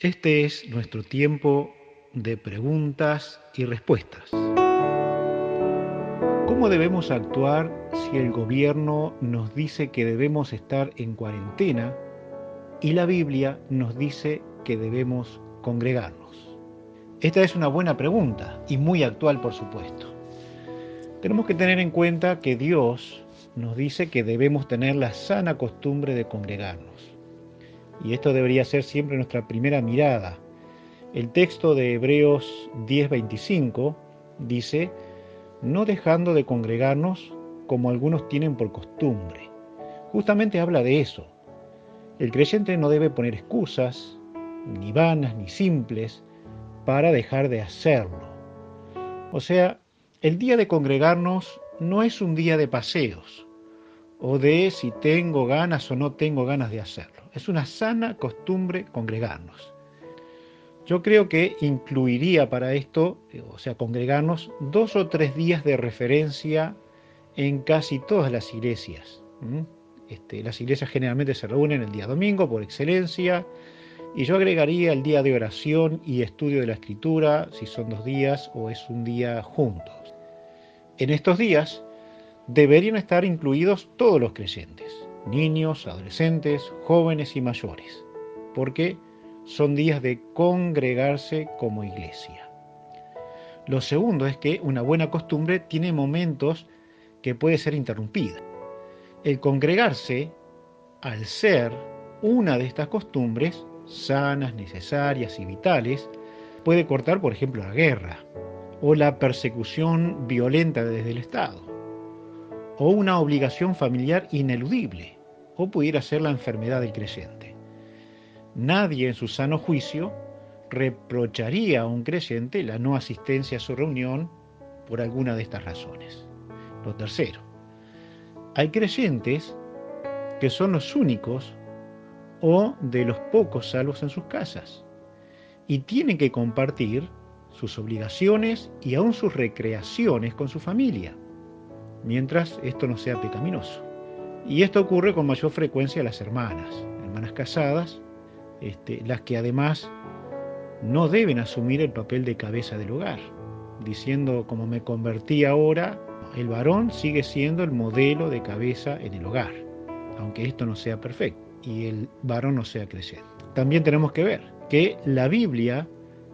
Este es nuestro tiempo de preguntas y respuestas. ¿Cómo debemos actuar si el gobierno nos dice que debemos estar en cuarentena y la Biblia nos dice que debemos congregarnos? Esta es una buena pregunta y muy actual, por supuesto. Tenemos que tener en cuenta que Dios nos dice que debemos tener la sana costumbre de congregarnos. Y esto debería ser siempre nuestra primera mirada. El texto de Hebreos 10:25 dice, no dejando de congregarnos como algunos tienen por costumbre. Justamente habla de eso. El creyente no debe poner excusas, ni vanas ni simples, para dejar de hacerlo. O sea, el día de congregarnos no es un día de paseos, o de si tengo ganas o no tengo ganas de hacerlo. Es una sana costumbre congregarnos. Yo creo que incluiría para esto, o sea, congregarnos dos o tres días de referencia en casi todas las iglesias. Este, las iglesias generalmente se reúnen el día domingo por excelencia, y yo agregaría el día de oración y estudio de la escritura, si son dos días o es un día juntos. En estos días deberían estar incluidos todos los creyentes, niños, adolescentes, jóvenes y mayores, porque son días de congregarse como iglesia. Lo segundo es que una buena costumbre tiene momentos que puede ser interrumpida. El congregarse, al ser una de estas costumbres sanas, necesarias y vitales, puede cortar, por ejemplo, la guerra o la persecución violenta desde el Estado o una obligación familiar ineludible, o pudiera ser la enfermedad del creyente. Nadie en su sano juicio reprocharía a un creyente la no asistencia a su reunión por alguna de estas razones. Lo tercero, hay creyentes que son los únicos o de los pocos salvos en sus casas y tienen que compartir sus obligaciones y aún sus recreaciones con su familia mientras esto no sea pecaminoso. Y esto ocurre con mayor frecuencia a las hermanas, hermanas casadas, este, las que además no deben asumir el papel de cabeza del hogar, diciendo como me convertí ahora, el varón sigue siendo el modelo de cabeza en el hogar, aunque esto no sea perfecto y el varón no sea creciente. También tenemos que ver que la Biblia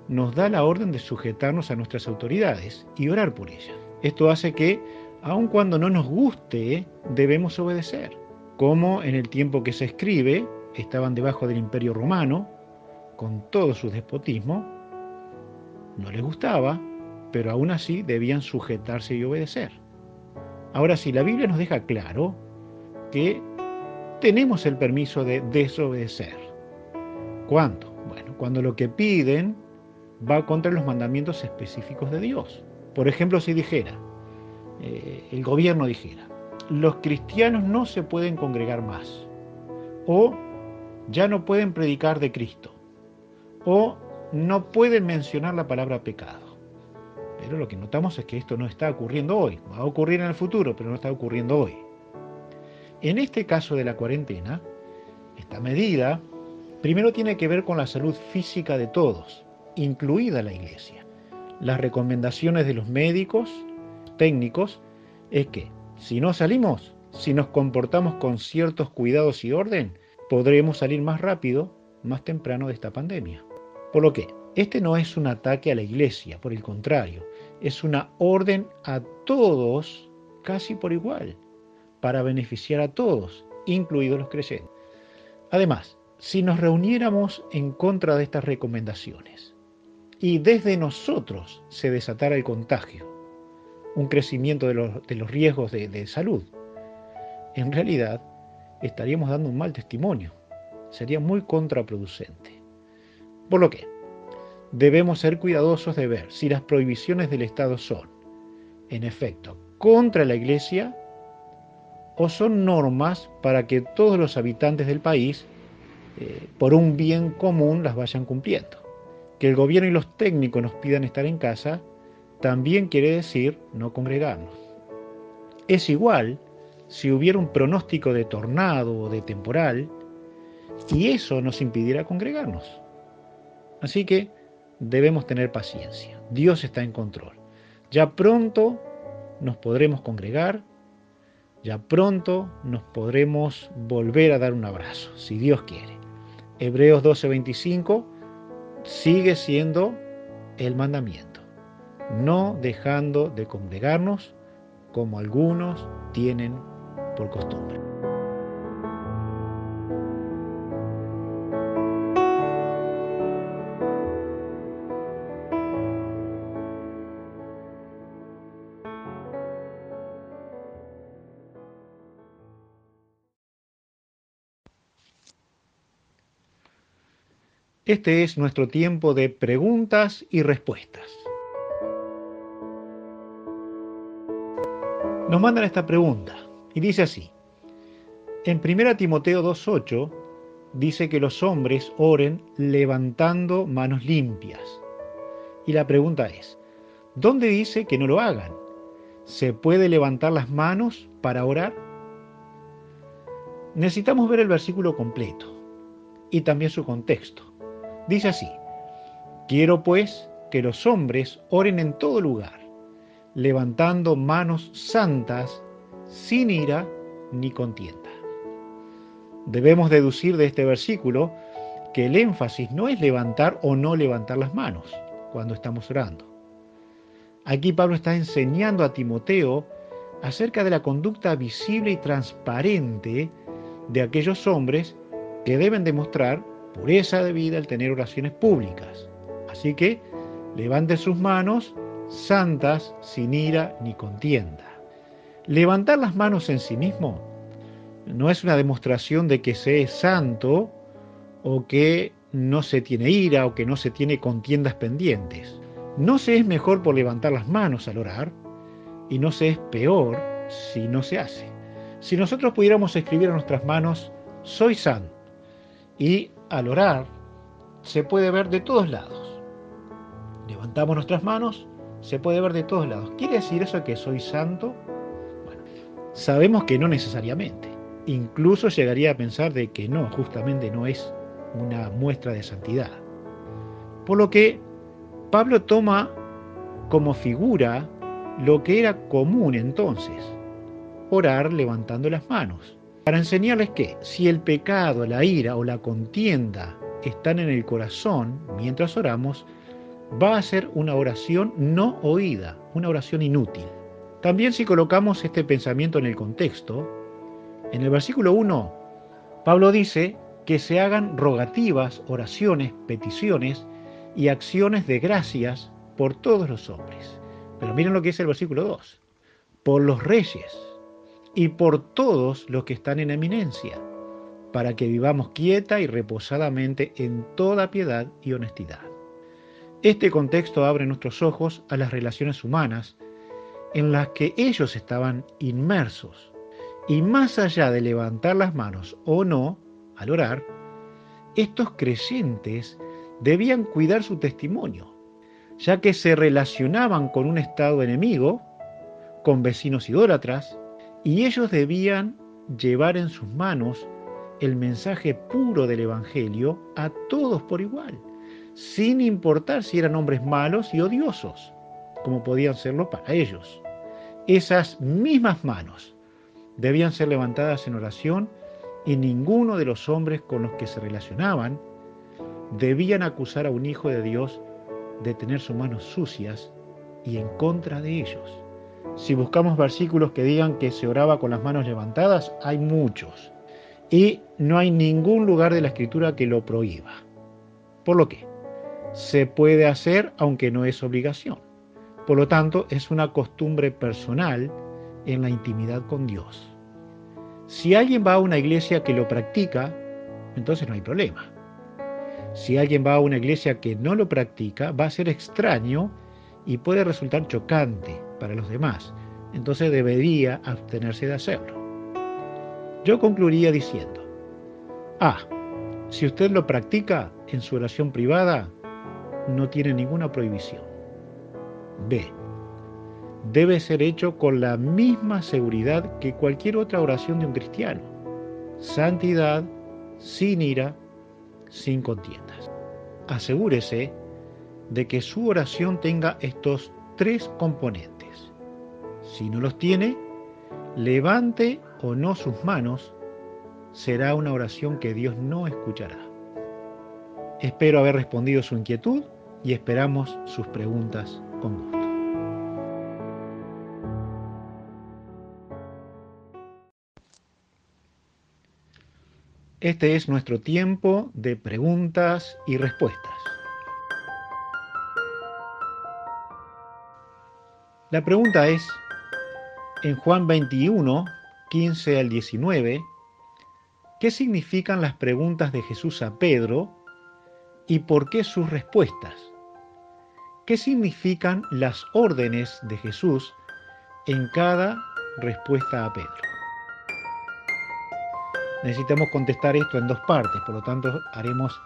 nos da la orden de sujetarnos a nuestras autoridades y orar por ellas. Esto hace que aun cuando no nos guste, debemos obedecer. Como en el tiempo que se escribe, estaban debajo del imperio romano, con todo su despotismo, no les gustaba, pero aún así debían sujetarse y obedecer. Ahora sí, la Biblia nos deja claro que tenemos el permiso de desobedecer. ¿Cuándo? Bueno, cuando lo que piden va contra los mandamientos específicos de Dios. Por ejemplo, si dijera, eh, el gobierno dijera, los cristianos no se pueden congregar más, o ya no pueden predicar de Cristo, o no pueden mencionar la palabra pecado. Pero lo que notamos es que esto no está ocurriendo hoy, va a ocurrir en el futuro, pero no está ocurriendo hoy. En este caso de la cuarentena, esta medida primero tiene que ver con la salud física de todos, incluida la iglesia. Las recomendaciones de los médicos, técnicos es que si no salimos, si nos comportamos con ciertos cuidados y orden, podremos salir más rápido, más temprano de esta pandemia. Por lo que, este no es un ataque a la iglesia, por el contrario, es una orden a todos casi por igual, para beneficiar a todos, incluidos los creyentes. Además, si nos reuniéramos en contra de estas recomendaciones y desde nosotros se desatara el contagio, un crecimiento de los, riesgos de, de salud. En realidad, estaríamos dando un mal testimonio. Sería muy contraproducente. Por lo que, debemos ser cuidadosos de ver si las prohibiciones del Estado son, en efecto, contra la Iglesia o son normas para que todos los habitantes del país, eh, por un bien común, las vayan cumpliendo. Que el gobierno y los técnicos nos pidan estar en casa también quiere decir no congregarnos. Es igual si hubiera un pronóstico de tornado o de temporal y eso nos impidiera congregarnos. Así que debemos tener paciencia. Dios está en control. Ya pronto nos podremos congregar, ya pronto nos podremos volver a dar un abrazo, si Dios quiere. Hebreos 12:25 sigue siendo el mandamiento, no dejando de congregarnos como algunos tienen por costumbre. Este es nuestro tiempo de preguntas y respuestas. Nos mandan esta pregunta y dice así. En 1 Timoteo 2.8 dice que los hombres oren levantando manos limpias. Y la pregunta es, ¿dónde dice que no lo hagan? ¿Se puede levantar las manos para orar? Necesitamos ver el versículo completo y también su contexto. Dice así, quiero pues que los hombres oren en todo lugar, levantando manos santas, sin ira ni contienda. Debemos deducir de este versículo que el énfasis no es levantar o no levantar las manos cuando estamos orando. Aquí Pablo está enseñando a Timoteo acerca de la conducta visible y transparente de aquellos hombres que deben demostrar pureza de vida el tener oraciones públicas. Así que levante sus manos santas, sin ira ni contienda. Levantar las manos en sí mismo no es una demostración de que se es santo o que no se tiene ira o que no se tiene contiendas pendientes. No se es mejor por levantar las manos al orar y no se es peor si no se hace. Si nosotros pudiéramos escribir a nuestras manos, soy santo, y al orar se puede ver de todos lados. Levantamos nuestras manos, se puede ver de todos lados. ¿Quiere decir eso que soy santo? Bueno, sabemos que no necesariamente. Incluso llegaría a pensar de que no, justamente no es una muestra de santidad. Por lo que Pablo toma como figura lo que era común entonces, orar levantando las manos para enseñarles que si el pecado, la ira o la contienda están en el corazón mientras oramos, va a ser una oración no oída, una oración inútil. También si colocamos este pensamiento en el contexto, en el versículo 1, Pablo dice que se hagan rogativas, oraciones, peticiones y acciones de gracias por todos los hombres. Pero miren lo que dice el versículo 2, por los reyes, y por todos los que están en eminencia, para que vivamos quieta y reposadamente en toda piedad y honestidad. Este contexto abre nuestros ojos a las relaciones humanas en las que ellos estaban inmersos, y más allá de levantar las manos o no al orar, estos creyentes debían cuidar su testimonio, ya que se relacionaban con un estado enemigo, con vecinos idólatras, y ellos debían llevar en sus manos el mensaje puro del Evangelio a todos por igual, sin importar si eran hombres malos y odiosos, como podían serlo para ellos. Esas mismas manos debían ser levantadas en oración y ninguno de los hombres con los que se relacionaban debían acusar a un hijo de Dios de tener sus manos sucias y en contra de ellos. Si buscamos versículos que digan que se oraba con las manos levantadas, hay muchos. Y no hay ningún lugar de la escritura que lo prohíba. Por lo que se puede hacer aunque no es obligación. Por lo tanto, es una costumbre personal en la intimidad con Dios. Si alguien va a una iglesia que lo practica, entonces no hay problema. Si alguien va a una iglesia que no lo practica, va a ser extraño y puede resultar chocante para los demás, entonces debería abstenerse de hacerlo. Yo concluiría diciendo, A. Si usted lo practica en su oración privada, no tiene ninguna prohibición. B. Debe ser hecho con la misma seguridad que cualquier otra oración de un cristiano. Santidad, sin ira, sin contiendas. asegúrese de que su oración tenga estos tres componentes. Si no los tiene, levante o no sus manos, será una oración que Dios no escuchará. Espero haber respondido su inquietud y esperamos sus preguntas con gusto. Este es nuestro tiempo de preguntas y respuestas. La pregunta es, en Juan 21, 15 al 19, ¿qué significan las preguntas de Jesús a Pedro y por qué sus respuestas? ¿Qué significan las órdenes de Jesús en cada respuesta a Pedro? Necesitamos contestar esto en dos partes, por lo tanto haremos,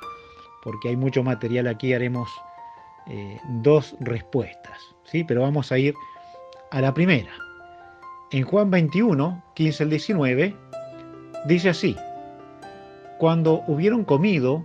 porque hay mucho material aquí, haremos eh, dos respuestas, ¿sí? Pero vamos a ir a la primera. En Juan 21, 15 al 19, dice así, cuando hubieron comido,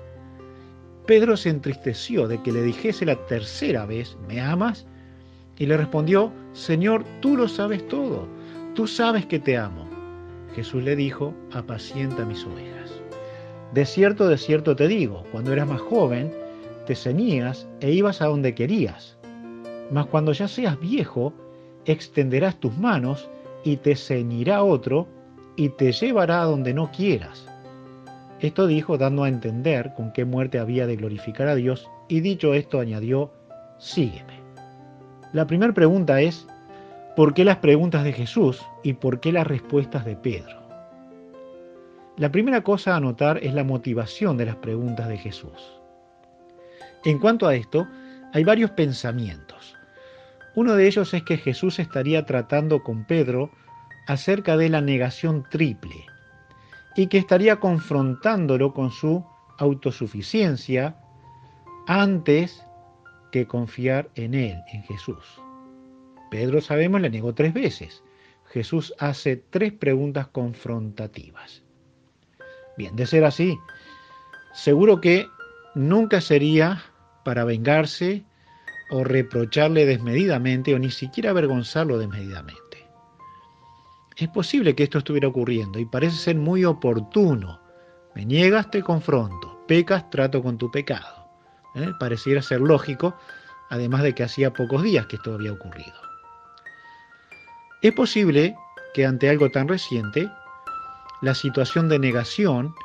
Pedro se entristeció de que le dijese la tercera vez, ¿me amas? Y le respondió, Señor, tú lo sabes todo, tú sabes que te amo. Jesús le dijo, apacienta mis ovejas. De cierto, de cierto te digo, cuando eras más joven, te ceñías e ibas a donde querías. Mas cuando ya seas viejo, extenderás tus manos y te ceñirá otro y te llevará a donde no quieras. Esto dijo dando a entender con qué muerte había de glorificar a Dios y dicho esto añadió, sígueme. La primera pregunta es, ¿Por qué las preguntas de Jesús y por qué las respuestas de Pedro? La primera cosa a notar es la motivación de las preguntas de Jesús. En cuanto a esto, hay varios pensamientos. Uno de ellos es que Jesús estaría tratando con Pedro acerca de la negación triple y que estaría confrontándolo con su autosuficiencia antes que confiar en él, en Jesús. Pedro, sabemos, le negó tres veces. Jesús hace tres preguntas confrontativas. Bien, de ser así, seguro que nunca sería para vengarse o reprocharle desmedidamente o ni siquiera avergonzarlo desmedidamente. Es posible que esto estuviera ocurriendo y parece ser muy oportuno. Me niegas, te confronto. Pecas, trato con tu pecado. ¿Eh? Pareciera ser lógico, además de que hacía pocos días que esto había ocurrido. Es posible que ante algo tan reciente, la situación de negación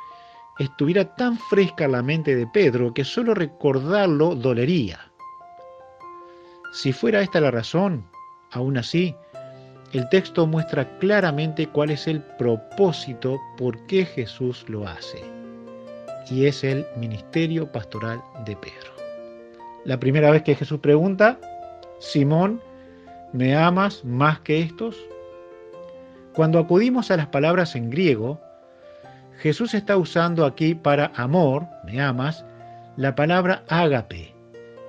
estuviera tan fresca en la mente de Pedro que solo recordarlo dolería. Si fuera esta la razón, aún así, el texto muestra claramente cuál es el propósito por qué Jesús lo hace, y es el ministerio pastoral de Pedro. La primera vez que Jesús pregunta, Simón, ¿Me amas más que estos? Cuando acudimos a las palabras en griego, Jesús está usando aquí para amor, me amas, la palabra ágape,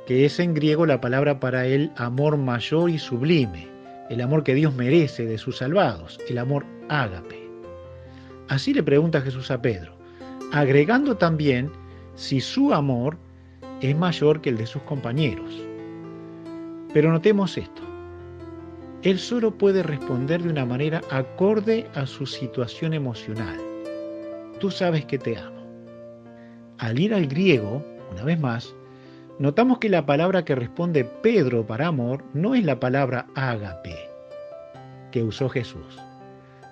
que es en griego la palabra para el amor mayor y sublime, el amor que Dios merece de sus salvados, el amor ágape. Así le pregunta Jesús a Pedro, agregando también si su amor es mayor que el de sus compañeros. Pero notemos esto. Él solo puede responder de una manera acorde a su situación emocional. Tú sabes que te amo. Al ir al griego, una vez más, notamos que la palabra que responde Pedro para amor no es la palabra ágape que usó Jesús,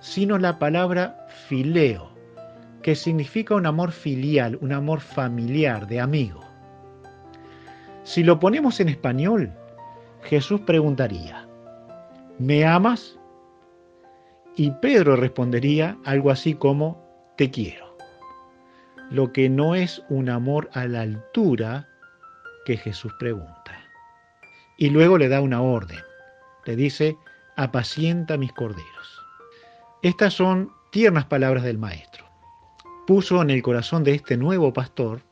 sino la palabra fileo, que significa un amor filial, un amor familiar, de amigo. Si lo ponemos en español, Jesús preguntaría, ¿me amas? Y Pedro respondería algo así como, te quiero. Lo que no es un amor a la altura que Jesús pregunta. Y luego le da una orden. Le dice, apacienta mis corderos. Estas son tiernas palabras del Maestro. Puso en el corazón de este nuevo pastor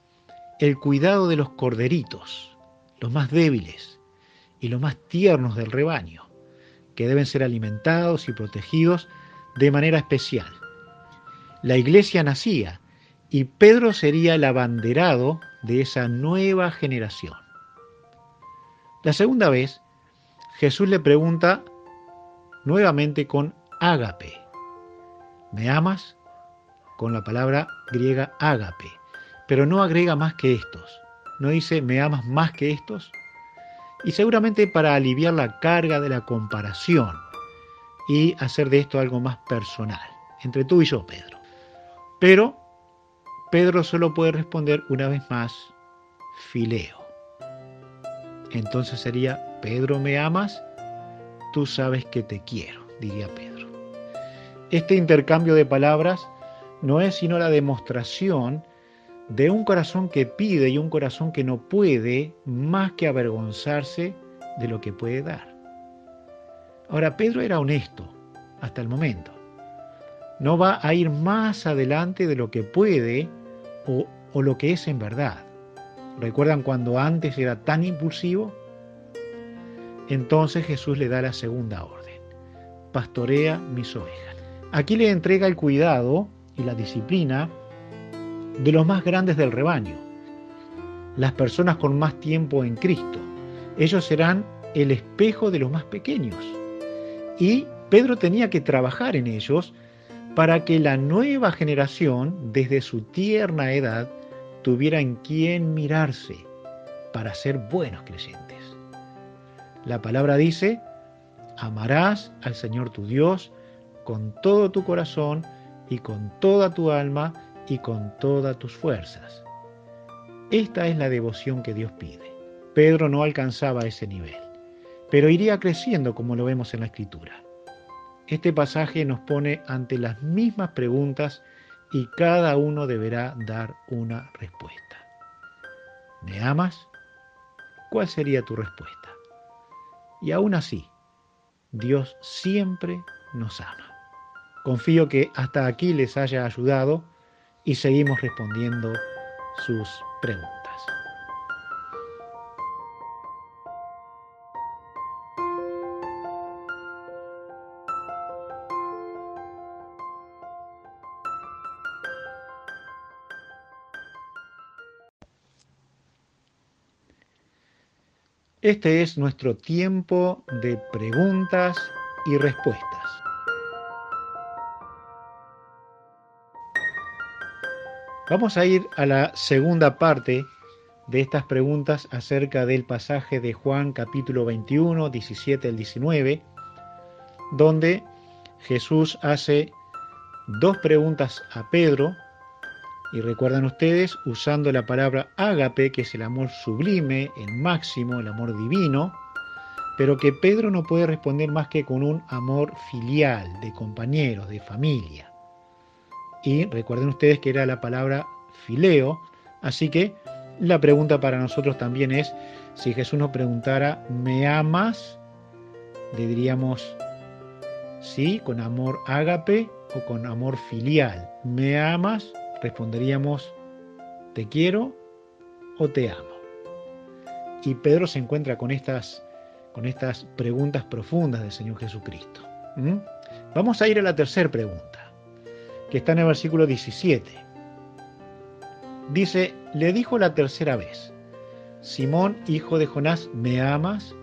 el cuidado de los corderitos, los más débiles y los más tiernos del rebaño, que deben ser alimentados y protegidos de manera especial. La iglesia nacía y Pedro sería el abanderado de esa nueva generación. La segunda vez, Jesús le pregunta nuevamente con ágape. ¿Me amas? Con la palabra griega ágape, pero no agrega más que estos. No dice ¿me amas más que estos? Y seguramente para aliviar la carga de la comparación y hacer de esto algo más personal, entre tú y yo, Pedro. Pero Pedro solo puede responder una vez más, fileo. Entonces sería, Pedro, ¿me amas? Tú sabes que te quiero, diría Pedro. Este intercambio de palabras no es sino la demostración de un corazón que pide y un corazón que no puede más que avergonzarse de lo que puede dar. Ahora, Pedro era honesto hasta el momento. No va a ir más adelante de lo que puede o, lo que es en verdad. ¿Recuerdan cuando antes era tan impulsivo? Entonces Jesús le da la segunda orden. Pastorea mis ovejas. Aquí le entrega el cuidado y la disciplina de los más grandes del rebaño, las personas con más tiempo en Cristo. Ellos serán el espejo de los más pequeños. Y Pedro tenía que trabajar en ellos para que la nueva generación, desde su tierna edad, tuviera en quién mirarse para ser buenos creyentes. La palabra dice, amarás al Señor tu Dios con todo tu corazón y con toda tu alma y con todas tus fuerzas. Esta es la devoción que Dios pide. Pedro no alcanzaba ese nivel, pero iría creciendo como lo vemos en la escritura. Este pasaje nos pone ante las mismas preguntas y cada uno deberá dar una respuesta. ¿Me amas? ¿Cuál sería tu respuesta? Y aún así, Dios siempre nos ama. Confío que hasta aquí les haya ayudado y seguimos respondiendo sus preguntas. Este es nuestro tiempo de preguntas y respuestas. Vamos a ir a la segunda parte de estas preguntas acerca del pasaje de Juan capítulo 21, 17 al 19, donde Jesús hace dos preguntas a Pedro, y recuerdan ustedes, usando la palabra ágape, que es el amor sublime, el máximo, el amor divino, pero que Pedro no puede responder más que con un amor filial, de compañeros, de familia. Y recuerden ustedes que era la palabra fileo, así que la pregunta para nosotros también es, si Jesús nos preguntara, ¿me amas? Le diríamos, sí, con amor ágape o con amor filial. ¿Me amas? Responderíamos, ¿te quiero o te amo? Y Pedro se encuentra con estas, con estas preguntas profundas del Señor Jesucristo. Vamos a ir a la tercera pregunta que está en el versículo 17. Dice, le dijo la tercera vez, Simón, hijo de Jonás, ¿me amas?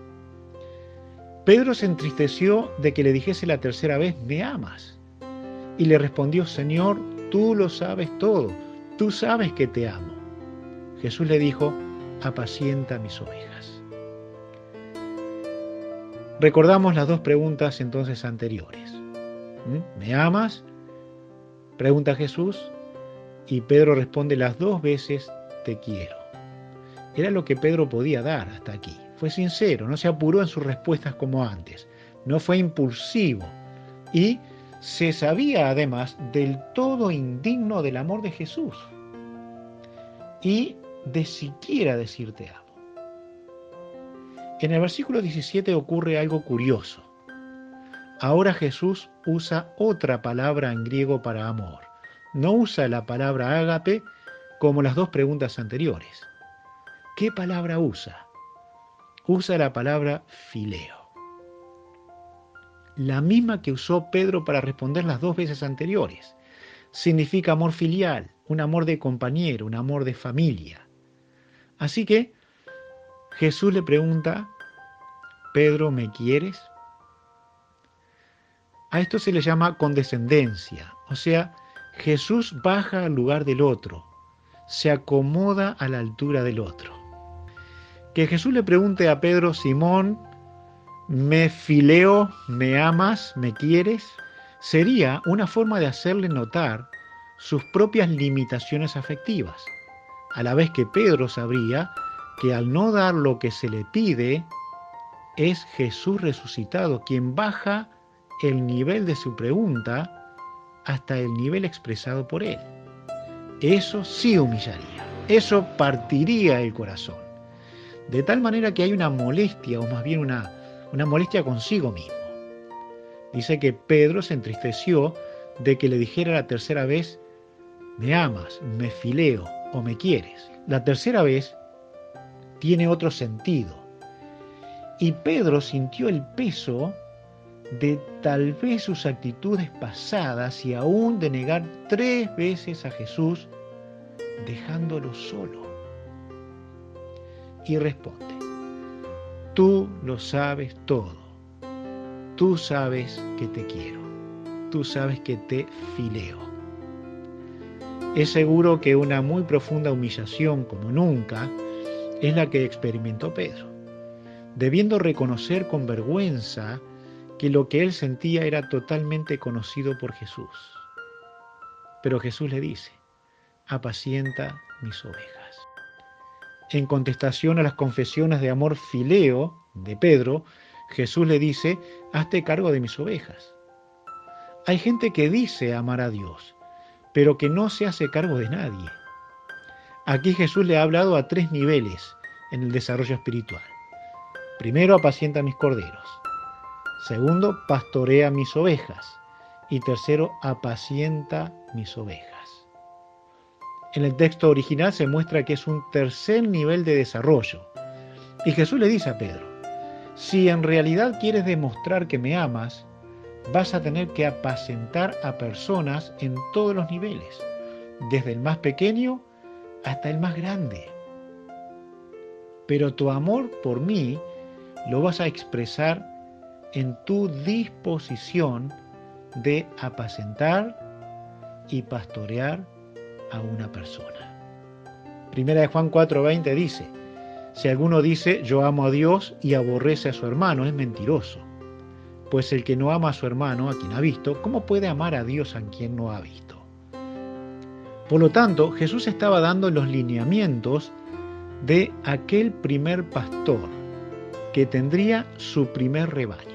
Pedro se entristeció de que le dijese la tercera vez, ¿me amas? Y le respondió, Señor, tú lo sabes todo, tú sabes que te amo. Jesús le dijo, apacienta mis ovejas. Recordamos las dos preguntas entonces anteriores. ¿Mm? ¿Me amas? Pregunta Jesús y Pedro responde las dos veces, te quiero. Era lo que Pedro podía dar hasta aquí. Fue sincero, no se apuró en sus respuestas como antes, no fue impulsivo y se sabía además del todo indigno del amor de Jesús y de siquiera decir te amo. En el versículo 17 ocurre algo curioso. Ahora Jesús usa otra palabra en griego para amor. No usa la palabra ágape como las dos preguntas anteriores. ¿Qué palabra usa? Usa la palabra fileo. La misma que usó Pedro para responder las dos veces anteriores. Significa amor filial, un amor de compañero, un amor de familia. Así que Jesús le pregunta, Pedro, ¿me quieres? A esto se le llama condescendencia, o sea, Jesús baja al lugar del otro, se acomoda a la altura del otro. Que Jesús le pregunte a Pedro, Simón, ¿me fileo, me amas, me quieres? Sería una forma de hacerle notar sus propias limitaciones afectivas, a la vez que Pedro sabría que al no dar lo que se le pide, es Jesús resucitado quien baja el nivel de su pregunta hasta el nivel expresado por él. Eso sí humillaría, eso partiría el corazón. De tal manera que hay una molestia, o más bien una, una molestia consigo mismo. Dice que Pedro se entristeció de que le dijera la tercera vez, me amas, me fileo o me quieres. La tercera vez tiene otro sentido. Y Pedro sintió el peso de tal vez sus actitudes pasadas y aún de negar tres veces a Jesús, dejándolo solo. Y responde, tú lo sabes todo, tú sabes que te quiero, tú sabes que te fileo. Es seguro que una muy profunda humillación como nunca es la que experimentó Pedro, debiendo reconocer con vergüenza que lo que él sentía era totalmente conocido por Jesús. Pero Jesús le dice, apacienta mis ovejas. En contestación a las confesiones de amor fileo de Pedro, Jesús le dice, hazte cargo de mis ovejas. Hay gente que dice amar a Dios, pero que no se hace cargo de nadie. Aquí Jesús le ha hablado a tres niveles en el desarrollo espiritual. Primero, apacienta mis corderos. Segundo, pastorea mis ovejas. Y tercero, apacienta mis ovejas. En el texto original se muestra que es un tercer nivel de desarrollo. Y Jesús le dice a Pedro, si en realidad quieres demostrar que me amas, vas a tener que apacentar a personas en todos los niveles, desde el más pequeño hasta el más grande. Pero tu amor por mí lo vas a expresar en tu disposición de apacentar y pastorear a una persona. Primera de Juan 4:20 dice, si alguno dice yo amo a Dios y aborrece a su hermano, es mentiroso. Pues el que no ama a su hermano, a quien ha visto, ¿cómo puede amar a Dios a quien no ha visto? Por lo tanto, Jesús estaba dando los lineamientos de aquel primer pastor que tendría su primer rebaño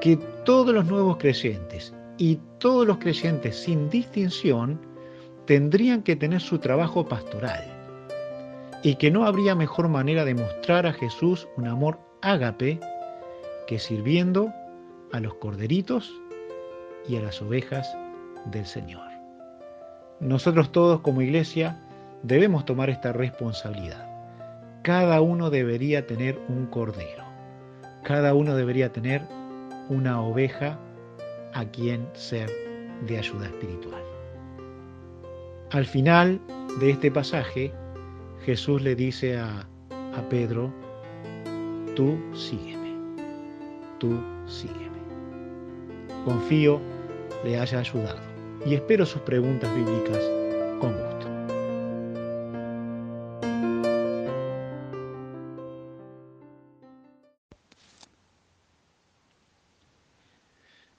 que todos los nuevos creyentes y todos los creyentes sin distinción tendrían que tener su trabajo pastoral y que no habría mejor manera de mostrar a Jesús un amor ágape que sirviendo a los corderitos y a las ovejas del Señor. Nosotros todos como iglesia debemos tomar esta responsabilidad. Cada uno debería tener un cordero. Cada uno debería tener una oveja a quien ser de ayuda espiritual. Al final de este pasaje, Jesús le dice a, a Pedro, tú sígueme, tú sígueme. Confío le haya ayudado y espero sus preguntas bíblicas con gusto.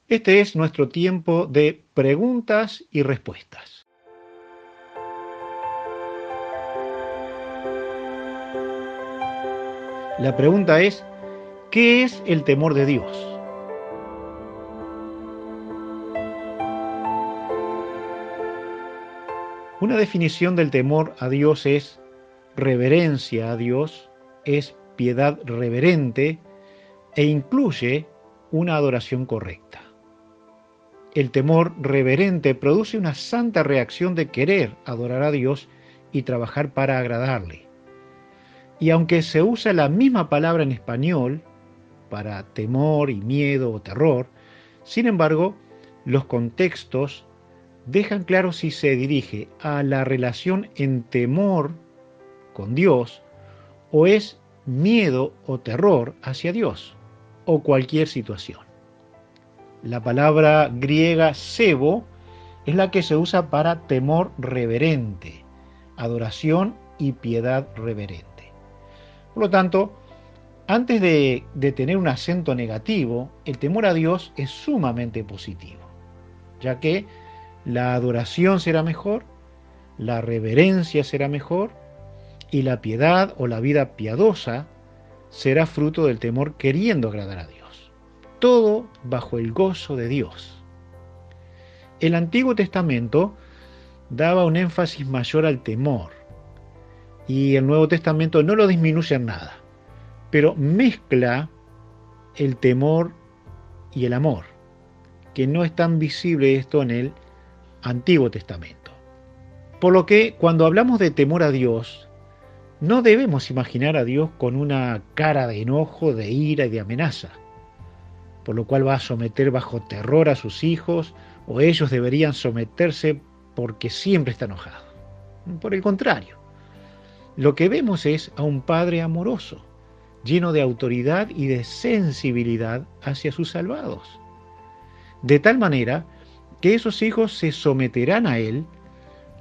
Este es nuestro tiempo de preguntas y respuestas. La pregunta es, ¿qué es el temor de Dios? Una definición del temor a Dios es reverencia a Dios, es piedad reverente e incluye una adoración correcta. El temor reverente produce una santa reacción de querer adorar a Dios y trabajar para agradarle. Y aunque se usa la misma palabra en español para temor y miedo o terror, sin embargo, los contextos dejan claro si se dirige a la relación en temor con Dios o es miedo o terror hacia Dios o cualquier situación. La palabra griega sebo es la que se usa para temor reverente, adoración y piedad reverente. Por lo tanto, antes de, tener un acento negativo, el temor a Dios es sumamente positivo, ya que la adoración será mejor, la reverencia será mejor y la piedad o la vida piadosa será fruto del temor queriendo agradar a Dios. Todo bajo el gozo de Dios. El Antiguo Testamento daba un énfasis mayor al temor y el Nuevo Testamento no lo disminuye en nada, pero mezcla el temor y el amor, que no es tan visible esto en el Antiguo Testamento. Por lo que cuando hablamos de temor a Dios, no debemos imaginar a Dios con una cara de enojo, de ira y de amenaza, por lo cual va a someter bajo terror a sus hijos, o ellos deberían someterse porque siempre está enojado. Por el contrario, lo que vemos es a un Padre amoroso, lleno de autoridad y de sensibilidad hacia sus salvados. De tal manera que esos hijos se someterán a Él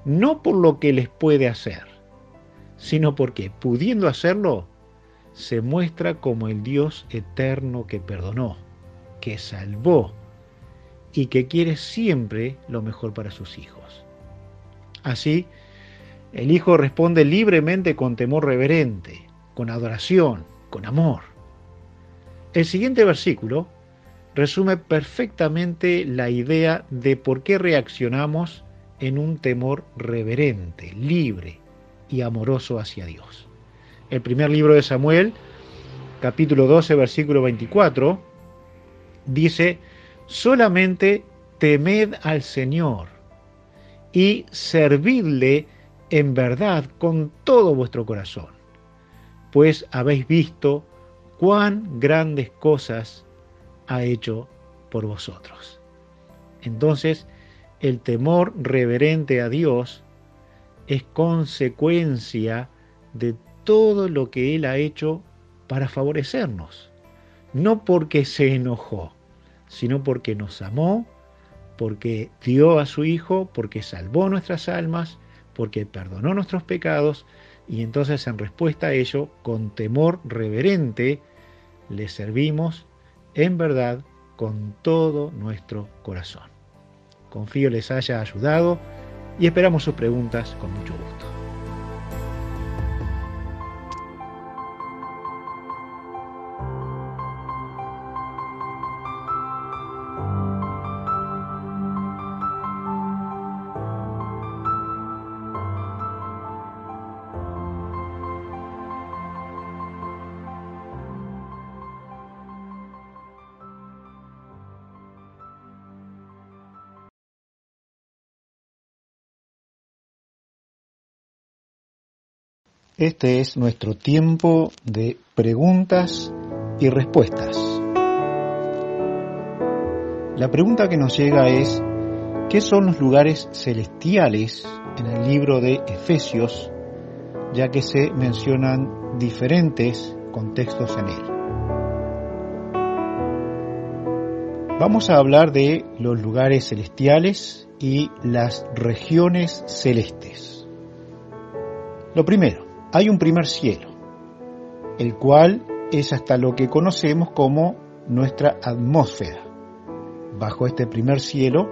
no por lo que les puede hacer, sino porque, pudiendo hacerlo, se muestra como el Dios eterno que perdonó, que salvó y que quiere siempre lo mejor para sus hijos. Así, el Hijo responde libremente con temor reverente, con adoración, con amor. El siguiente versículo resume perfectamente la idea de por qué reaccionamos en un temor reverente, libre, y amoroso hacia Dios. El primer libro de Samuel, capítulo 12, versículo 24, dice, solamente temed al Señor y servidle en verdad con todo vuestro corazón, pues habéis visto cuán grandes cosas ha hecho por vosotros. Entonces, el temor reverente a Dios es consecuencia de todo lo que Él ha hecho para favorecernos. No porque se enojó, sino porque nos amó, porque dio a su Hijo, porque salvó nuestras almas, porque perdonó nuestros pecados, y entonces en respuesta a ello, con temor reverente, le servimos en verdad con todo nuestro corazón. Confío les haya ayudado y esperamos sus preguntas con mucho gusto. Este es nuestro tiempo de preguntas y respuestas. La pregunta que nos llega es, ¿qué son los lugares celestiales en el libro de Efesios, ya que se mencionan diferentes contextos en él? Vamos a hablar de los lugares celestiales y las regiones celestes. Lo primero, hay un primer cielo, el cual es hasta lo que conocemos como nuestra atmósfera. Bajo este primer cielo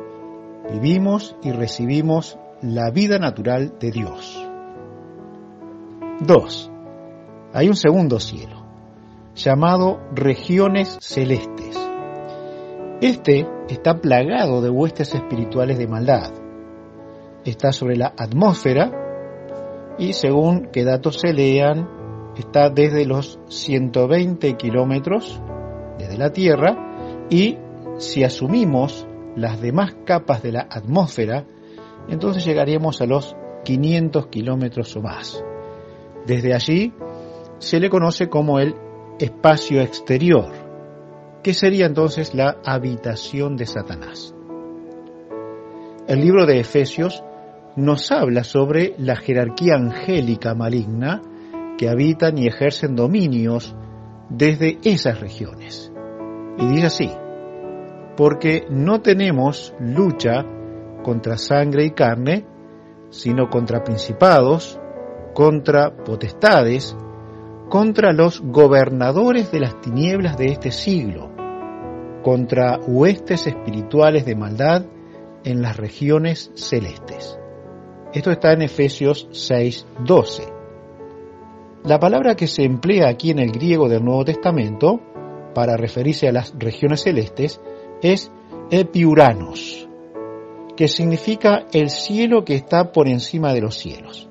vivimos y recibimos la vida natural de Dios. 2. Hay un segundo cielo, llamado regiones celestes. Este está plagado de huestes espirituales de maldad. Está sobre la atmósfera y según qué datos se lean, está desde los 120 kilómetros desde la Tierra y si asumimos las demás capas de la atmósfera, entonces llegaríamos a los 500 kilómetros o más. Desde allí se le conoce como el espacio exterior, que sería entonces la habitación de Satanás. El libro de Efesios nos habla sobre la jerarquía angélica maligna que habitan y ejercen dominios desde esas regiones. Y dice así, porque no tenemos lucha contra sangre y carne, sino contra principados, contra potestades, contra los gobernadores de las tinieblas de este siglo, contra huestes espirituales de maldad en las regiones celestes. Esto está en Efesios 6:12. La palabra que se emplea aquí en el griego del Nuevo Testamento para referirse a las regiones celestes es epiuranos, que significa el cielo que está por encima de los cielos.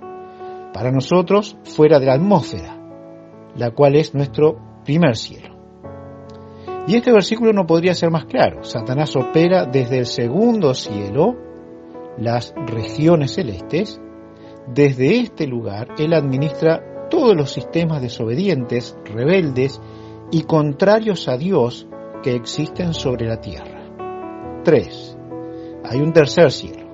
Para nosotros, fuera de la atmósfera, la cual es nuestro primer cielo. Y este versículo no podría ser más claro. Satanás opera desde el segundo cielo, las regiones celestes. Desde este lugar, él administra todos los sistemas desobedientes, rebeldes y contrarios a Dios que existen sobre la tierra. 3. Hay un tercer cielo,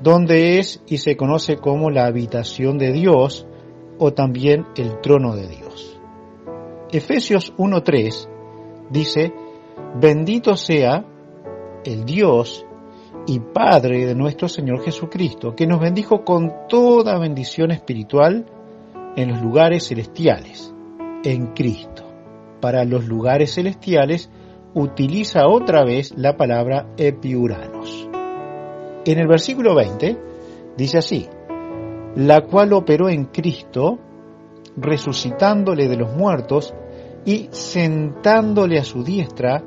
donde es y se conoce como la habitación de Dios o también el trono de Dios. Efesios 1.3 dice, bendito sea el Dios y Padre de nuestro Señor Jesucristo, que nos bendijo con toda bendición espiritual en los lugares celestiales, en Cristo. Para los lugares celestiales utiliza otra vez la palabra epiuranos. En el versículo 20 dice así, la cual operó en Cristo, resucitándole de los muertos y sentándole a su diestra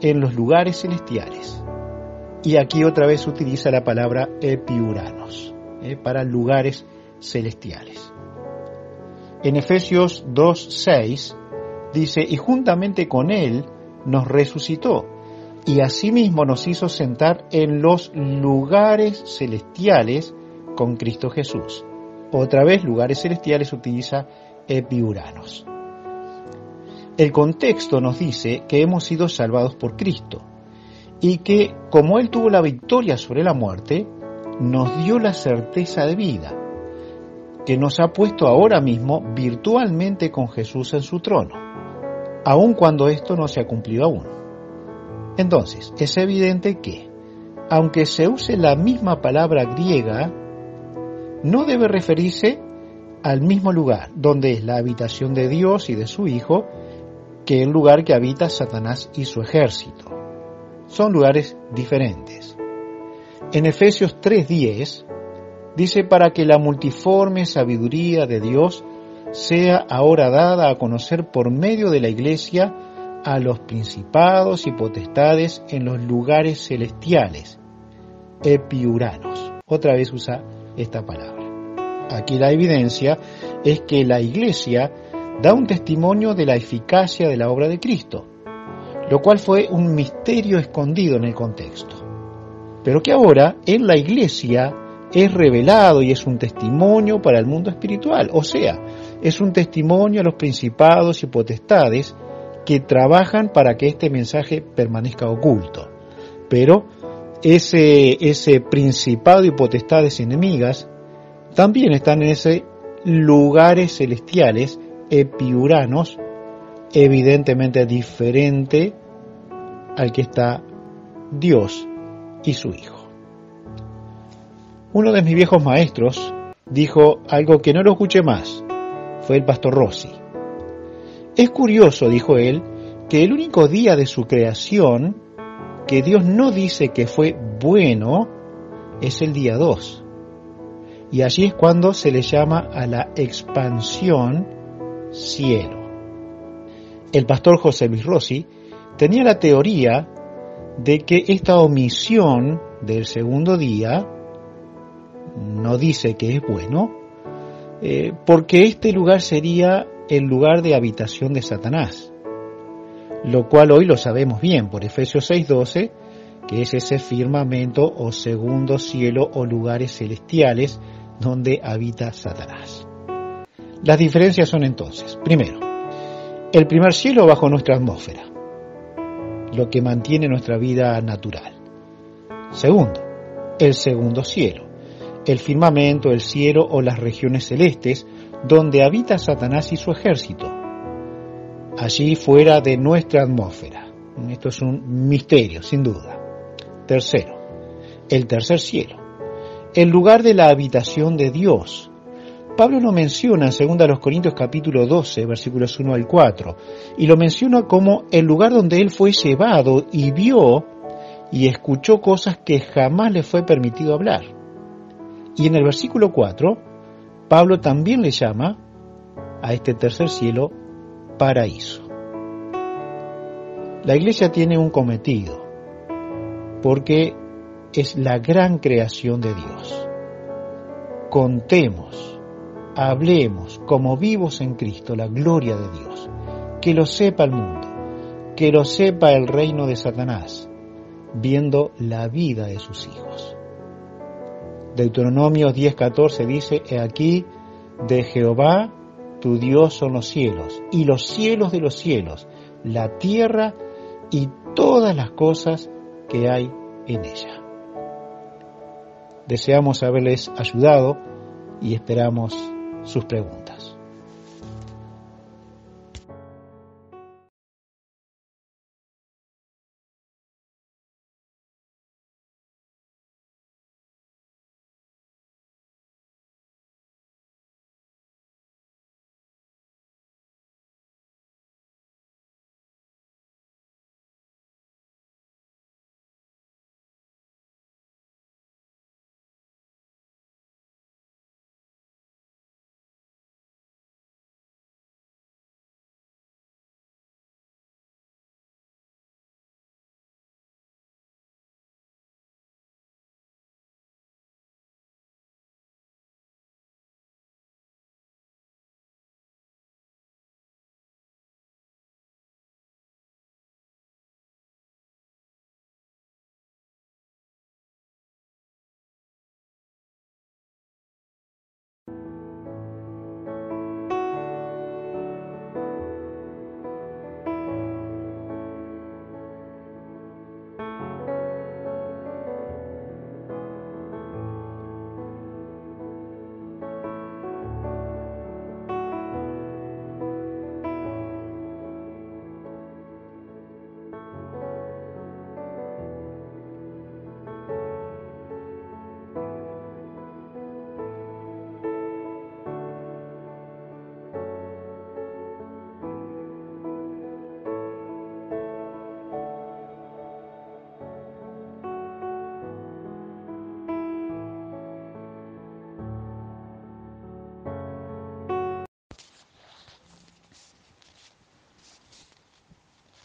en los lugares celestiales. Y aquí otra vez utiliza la palabra epiuranos, eh, para lugares celestiales. En Efesios 2.6 dice, y juntamente con él nos resucitó y asimismo nos hizo sentar en los lugares celestiales con Cristo Jesús. Otra vez, lugares celestiales utiliza epiuranos. El contexto nos dice que hemos sido salvados por Cristo y que como Él tuvo la victoria sobre la muerte, nos dio la certeza de vida, que nos ha puesto ahora mismo virtualmente con Jesús en su trono aun cuando esto no se ha cumplido aún. Entonces, es evidente que, aunque se use la misma palabra griega, no debe referirse al mismo lugar, donde es la habitación de Dios y de su Hijo, que el lugar que habita Satanás y su ejército. Son lugares diferentes. En Efesios 3:10 dice para que la multiforme sabiduría de Dios sea ahora dada a conocer por medio de la Iglesia a los principados y potestades en los lugares celestiales, epiuranos. Otra vez usa esta palabra. Aquí la evidencia es que la Iglesia da un testimonio de la eficacia de la obra de Cristo, lo cual fue un misterio escondido en el contexto, pero que ahora en la Iglesia es revelado y es un testimonio para el mundo espiritual, o sea, es un testimonio a los principados y potestades que trabajan para que este mensaje permanezca oculto. Pero ese, ese principado y potestades enemigas también están en ese lugares celestiales epiuranos, evidentemente diferente al que está Dios y su Hijo. Uno de mis viejos maestros dijo algo que no lo escuché más, fue el pastor Rossi. Es curioso, dijo él, que el único día de su creación que Dios no dice que fue bueno es el día 2. Y allí es cuando se le llama a la expansión cielo. El pastor José Luis Rossi tenía la teoría de que esta omisión del segundo día no dice que es bueno, eh, porque este lugar sería el lugar de habitación de Satanás, lo cual hoy lo sabemos bien por Efesios 6:12, que es ese firmamento o segundo cielo o lugares celestiales donde habita Satanás. Las diferencias son entonces, primero, el primer cielo bajo nuestra atmósfera, lo que mantiene nuestra vida natural. Segundo, el segundo cielo, el firmamento, el cielo o las regiones celestes donde habita Satanás y su ejército, allí fuera de nuestra atmósfera. Esto es un misterio, sin duda. Tercero, el tercer cielo, el lugar de la habitación de Dios. Pablo lo menciona en 2 Corintios capítulo 12, versículos 1 al 4, y lo menciona como el lugar donde él fue llevado y vio y escuchó cosas que jamás le fue permitido hablar. Y en el versículo 4, Pablo también le llama a este tercer cielo paraíso. La iglesia tiene un cometido, porque es la gran creación de Dios. Contemos, hablemos como vivos en Cristo la gloria de Dios, que lo sepa el mundo, que lo sepa el reino de Satanás, viendo la vida de sus hijos. Deuteronomio 10:14 dice, He aquí, de Jehová tu Dios son los cielos, y los cielos de los cielos, la tierra y todas las cosas que hay en ella. Deseamos haberles ayudado y esperamos sus preguntas.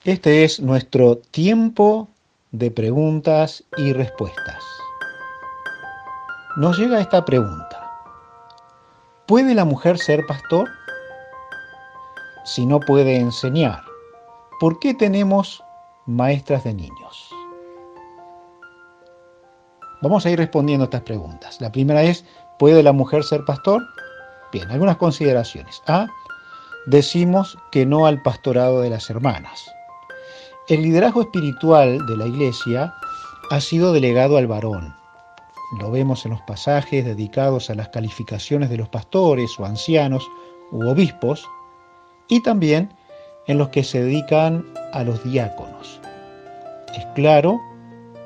Este es nuestro tiempo de preguntas y respuestas. Nos llega esta pregunta. ¿Puede la mujer ser pastor? Si no puede enseñar, ¿por qué tenemos maestras de niños? Vamos a ir respondiendo estas preguntas. La primera es, ¿puede la mujer ser pastor? Bien, algunas consideraciones. A, decimos que no al pastorado de las hermanas. El liderazgo espiritual de la iglesia ha sido delegado al varón. Lo vemos en los pasajes dedicados a las calificaciones de los pastores o ancianos u obispos y también en los que se dedican a los diáconos. Es claro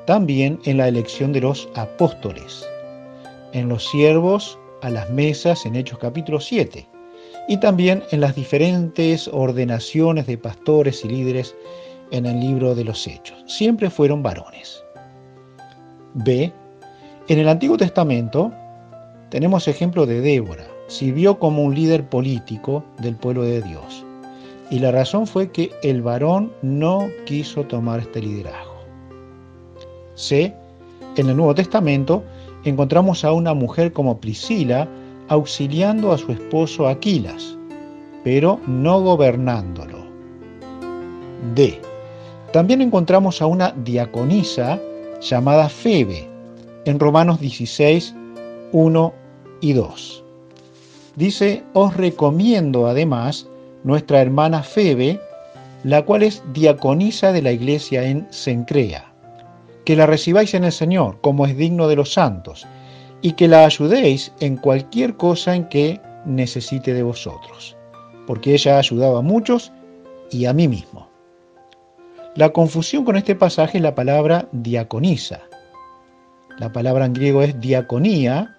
también en la elección de los apóstoles, en los siervos a las mesas en Hechos capítulo 7 y también en las diferentes ordenaciones de pastores y líderes en el libro de los Hechos. Siempre fueron varones. B. En el Antiguo Testamento tenemos ejemplo de Débora. Sirvió como un líder político del pueblo de Dios. Y la razón fue que el varón no quiso tomar este liderazgo. C. En el Nuevo Testamento encontramos a una mujer como Priscila, auxiliando a su esposo Aquilas, pero no gobernándolo. D. También encontramos a una diaconisa llamada Febe en Romanos 16, 1 y 2. Dice, os recomiendo además nuestra hermana Febe, la cual es diaconisa de la iglesia en Sencrea, que la recibáis en el Señor como es digno de los santos, y que la ayudéis en cualquier cosa en que necesite de vosotros, porque ella ha ayudado a muchos y a mí mismo. La confusión con este pasaje es la palabra diaconisa. La palabra en griego es diaconía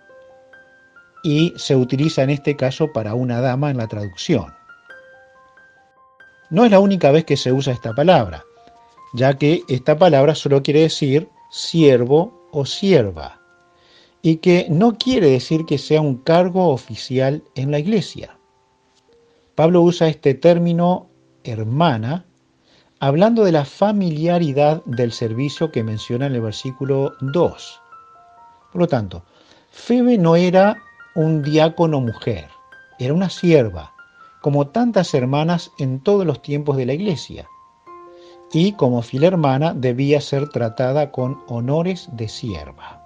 y se utiliza en este caso para una dama en la traducción. No es la única vez que se usa esta palabra, ya que esta palabra solo quiere decir siervo o sierva, y que no quiere decir que sea un cargo oficial en la iglesia. Pablo usa este término hermana hablando de la familiaridad del servicio que menciona en el versículo 2. Por lo tanto, Febe no era un diácono mujer, era una sierva, como tantas hermanas en todos los tiempos de la iglesia, y como fiel hermana debía ser tratada con honores de sierva.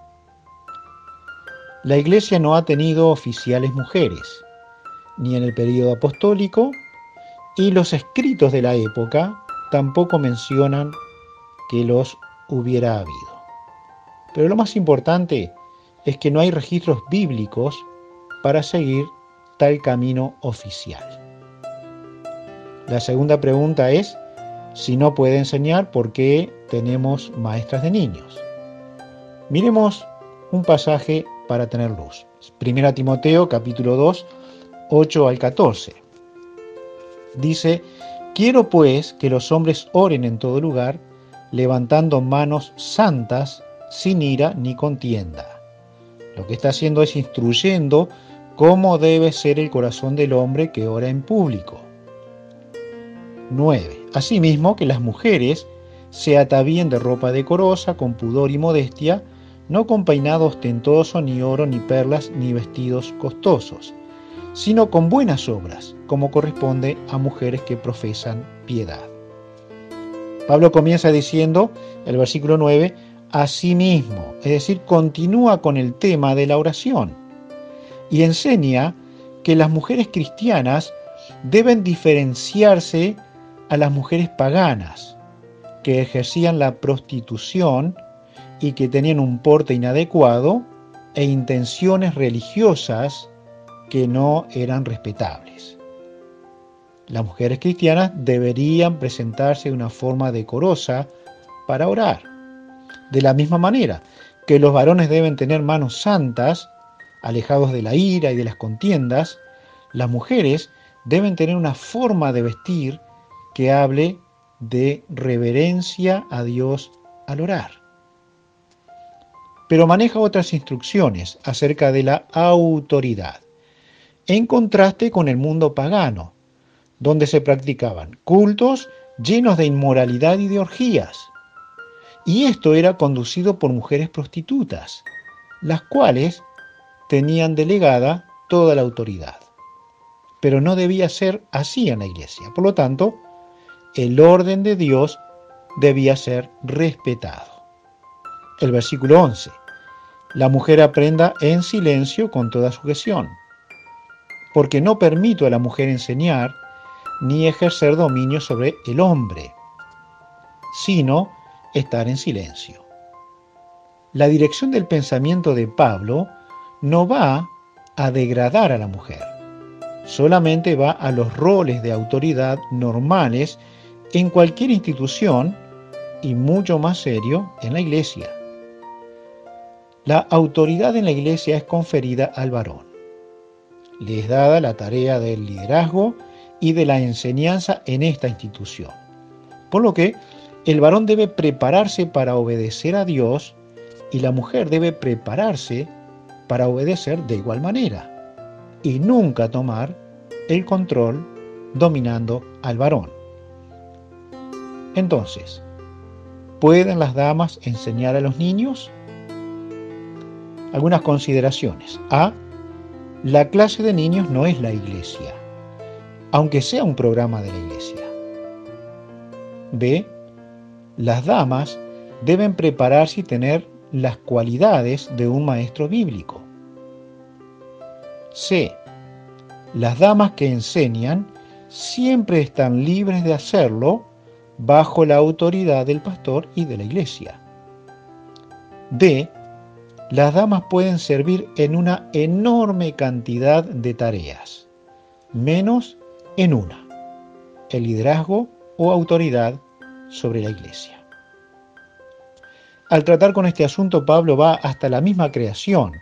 La iglesia no ha tenido oficiales mujeres, ni en el período apostólico, y los escritos de la época tampoco mencionan que los hubiera habido. Pero lo más importante es que no hay registros bíblicos para seguir tal camino oficial. La segunda pregunta es si no puede enseñar por qué tenemos maestras de niños. Miremos un pasaje para tener luz. Primera Timoteo capítulo 2, 8 al 14. Dice, quiero pues que los hombres oren en todo lugar, levantando manos santas, sin ira ni contienda. Lo que está haciendo es instruyendo cómo debe ser el corazón del hombre que ora en público. 9. Asimismo, que las mujeres se atavíen de ropa decorosa, con pudor y modestia, no con peinado ostentoso, ni oro, ni perlas, ni vestidos costosos, sino con buenas obras, como corresponde a mujeres que profesan piedad. Pablo comienza diciendo, el versículo 9, asimismo, es decir, continúa con el tema de la oración y enseña que las mujeres cristianas deben diferenciarse a las mujeres paganas, que ejercían la prostitución y que tenían un porte inadecuado e intenciones religiosas que no eran respetables. Las mujeres cristianas deberían presentarse de una forma decorosa para orar. De la misma manera que los varones deben tener manos santas alejados de la ira y de las contiendas, las mujeres deben tener una forma de vestir que hable de reverencia a Dios al orar. Pero maneja otras instrucciones acerca de la autoridad, en contraste con el mundo pagano, donde se practicaban cultos llenos de inmoralidad y de orgías. Y esto era conducido por mujeres prostitutas, las cuales tenían delegada toda la autoridad. Pero no debía ser así en la iglesia. Por lo tanto, el orden de Dios debía ser respetado. El versículo 11. La mujer aprenda en silencio con toda sujeción, porque no permito a la mujer enseñar ni ejercer dominio sobre el hombre, sino estar en silencio. La dirección del pensamiento de Pablo no va a degradar a la mujer, solamente va a los roles de autoridad normales en cualquier institución y mucho más serio en la iglesia. La autoridad en la iglesia es conferida al varón. Le es dada la tarea del liderazgo y de la enseñanza en esta institución. Por lo que el varón debe prepararse para obedecer a Dios y la mujer debe prepararse para obedecer de igual manera y nunca tomar el control dominando al varón. Entonces, ¿pueden las damas enseñar a los niños? Algunas consideraciones. A. la clase de niños no es la iglesia, aunque sea un programa de la iglesia. B. Las damas deben prepararse y tener las cualidades de un maestro bíblico. C. Las damas que enseñan siempre están libres de hacerlo bajo la autoridad del pastor y de la iglesia. D. Las damas pueden servir en una enorme cantidad de tareas, menos en una, el liderazgo o autoridad sobre la iglesia. Al tratar con este asunto, Pablo va hasta la misma creación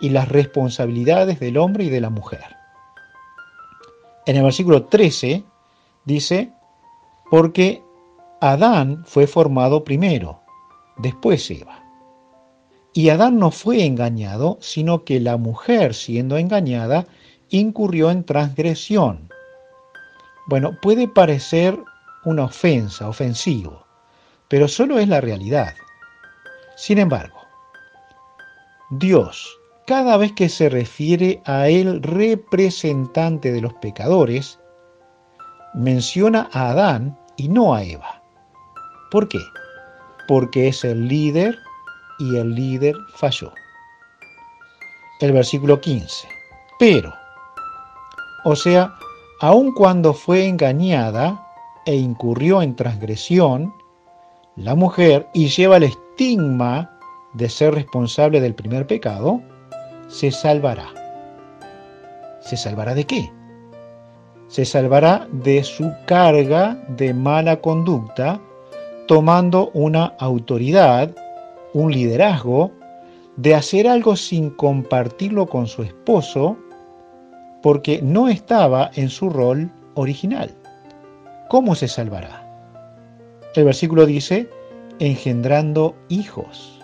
y las responsabilidades del hombre y de la mujer. En el versículo 13 dice, porque Adán fue formado primero, después Eva. Y Adán no fue engañado, sino que la mujer, siendo engañada, incurrió en transgresión. Bueno, puede parecer una ofensa, ofensivo, pero solo es la realidad. Sin embargo, Dios, cada vez que se refiere a el representante de los pecadores, menciona a Adán y no a Eva. ¿Por qué? Porque es el líder y el líder falló. El versículo 15. Pero, o sea, aun cuando fue engañada e incurrió en transgresión, la mujer y lleva el estigma de ser responsable del primer pecado, se salvará. ¿Se salvará de qué? Se salvará de su carga de mala conducta, tomando una autoridad, un liderazgo, de hacer algo sin compartirlo con su esposo, porque no estaba en su rol original. ¿Cómo se salvará? El versículo dice, engendrando hijos.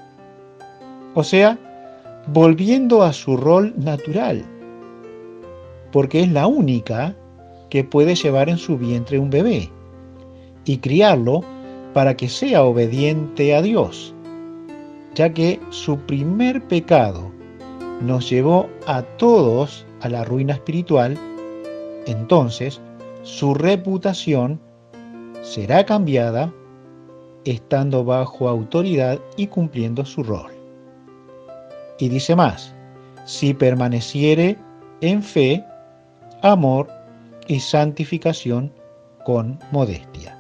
O sea, volviendo a su rol natural, porque es la única que puede llevar en su vientre un bebé y criarlo para que sea obediente a Dios, ya que su primer pecado nos llevó a todos a la ruina espiritual, entonces su reputación será cambiada estando bajo autoridad y cumpliendo su rol. Y dice más, si permaneciere en fe, amor y santificación con modestia,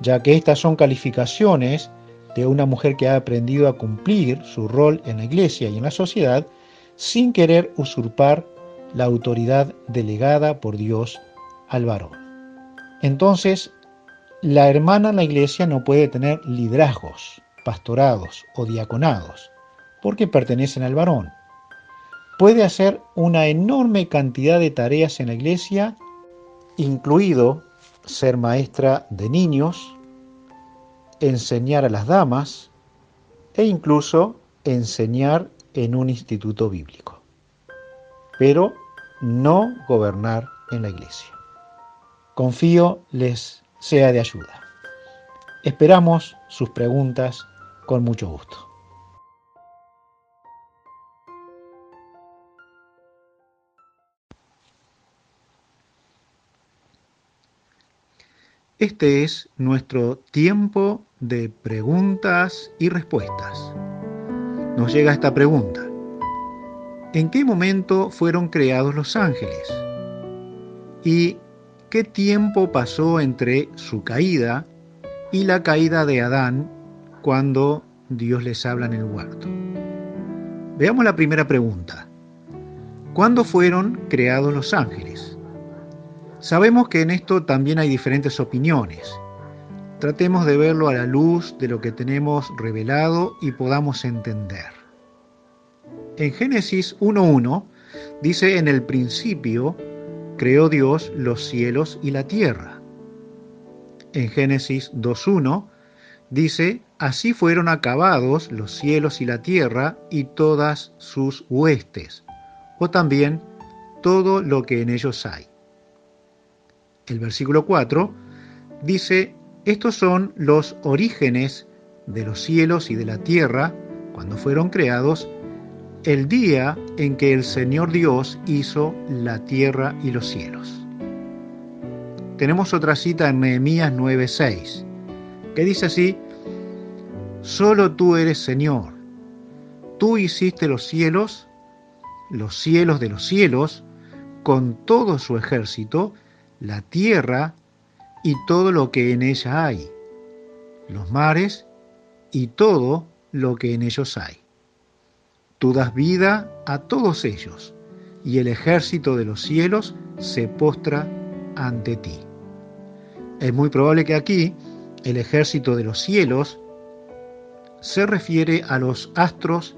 ya que estas son calificaciones de una mujer que ha aprendido a cumplir su rol en la iglesia y en la sociedad sin querer usurpar la autoridad delegada por Dios al varón. Entonces, la hermana en la iglesia no puede tener liderazgos, pastorados o diaconados, porque pertenecen al varón. Puede hacer una enorme cantidad de tareas en la iglesia, incluido ser maestra de niños, enseñar a las damas e incluso enseñar en un instituto bíblico, pero no gobernar en la iglesia. Confío les sea de ayuda. Esperamos sus preguntas con mucho gusto. Este es nuestro tiempo de preguntas y respuestas. Nos llega esta pregunta. ¿En qué momento fueron creados los ángeles? ¿Y qué tiempo pasó entre su caída y la caída de Adán cuando Dios les habla en el huerto. Veamos la primera pregunta. ¿Cuándo fueron creados los ángeles? Sabemos que en esto también hay diferentes opiniones. Tratemos de verlo a la luz de lo que tenemos revelado y podamos entender. En Génesis 1.1 dice en el principio creó Dios los cielos y la tierra. En Génesis 2.1 dice, así fueron acabados los cielos y la tierra y todas sus huestes, o también todo lo que en ellos hay. El versículo 4 dice, estos son los orígenes de los cielos y de la tierra cuando fueron creados el día en que el Señor Dios hizo la tierra y los cielos. Tenemos otra cita en Nehemías 9:6, que dice así, Solo tú eres Señor, tú hiciste los cielos, los cielos de los cielos, con todo su ejército, la tierra y todo lo que en ella hay, los mares y todo lo que en ellos hay. Tú das vida a todos ellos, y el ejército de los cielos se postra ante ti. Es muy probable que aquí el ejército de los cielos se refiere a los astros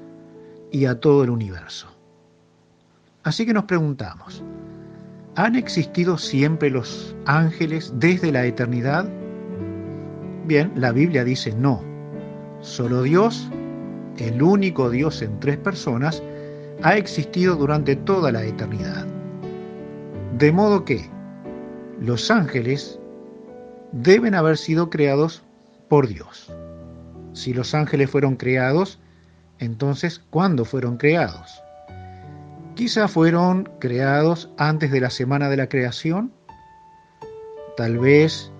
y a todo el universo. Así que nos preguntamos, ¿han existido siempre los ángeles desde la eternidad? Bien, la Biblia dice no. Solo Dios, el único Dios en tres personas, ha existido durante toda la eternidad. De modo que los ángeles deben haber sido creados por Dios. Si los ángeles fueron creados, entonces, ¿cuándo fueron creados? Quizá fueron creados antes de la semana de la creación. Tal vez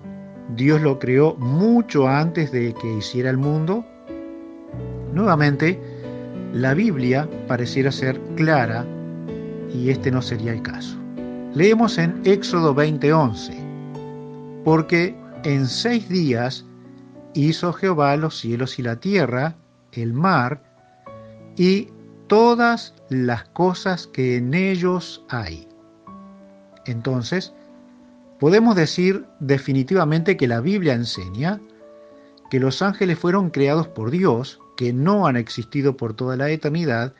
Dios lo creó mucho antes de que hiciera el mundo. Nuevamente, la Biblia pareciera ser clara y este no sería el caso. Leemos en Éxodo 20:11, porque en seis días hizo Jehová los cielos y la tierra, el mar, y todas las cosas que en ellos hay. Entonces, podemos decir definitivamente que la Biblia enseña que los ángeles fueron creados por Dios, que no han existido por toda la eternidad,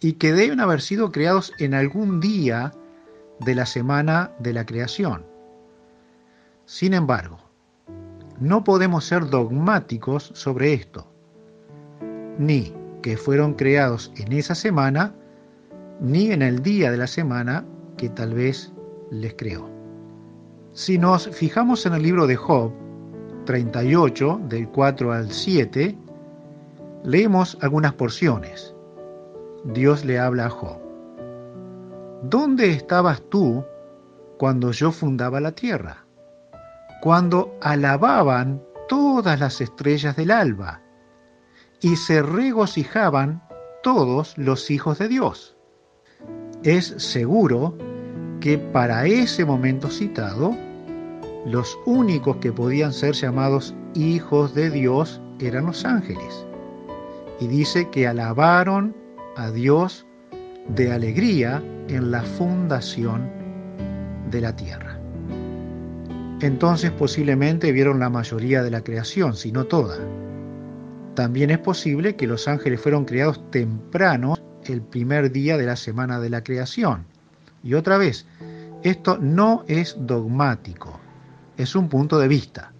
y que deben haber sido creados en algún día de la semana de la creación. Sin embargo, no podemos ser dogmáticos sobre esto, ni que fueron creados en esa semana, ni en el día de la semana que tal vez les creó. Si nos fijamos en el libro de Job 38, del 4 al 7, leemos algunas porciones. Dios le habla a Job. ¿Dónde estabas tú cuando yo fundaba la tierra? cuando alababan todas las estrellas del alba y se regocijaban todos los hijos de Dios. Es seguro que para ese momento citado, los únicos que podían ser llamados hijos de Dios eran los ángeles. Y dice que alabaron a Dios de alegría en la fundación de la tierra entonces posiblemente vieron la mayoría de la creación, si no toda. También es posible que los ángeles fueron creados temprano el primer día de la semana de la creación. Y otra vez, esto no es dogmático, es un punto de vista.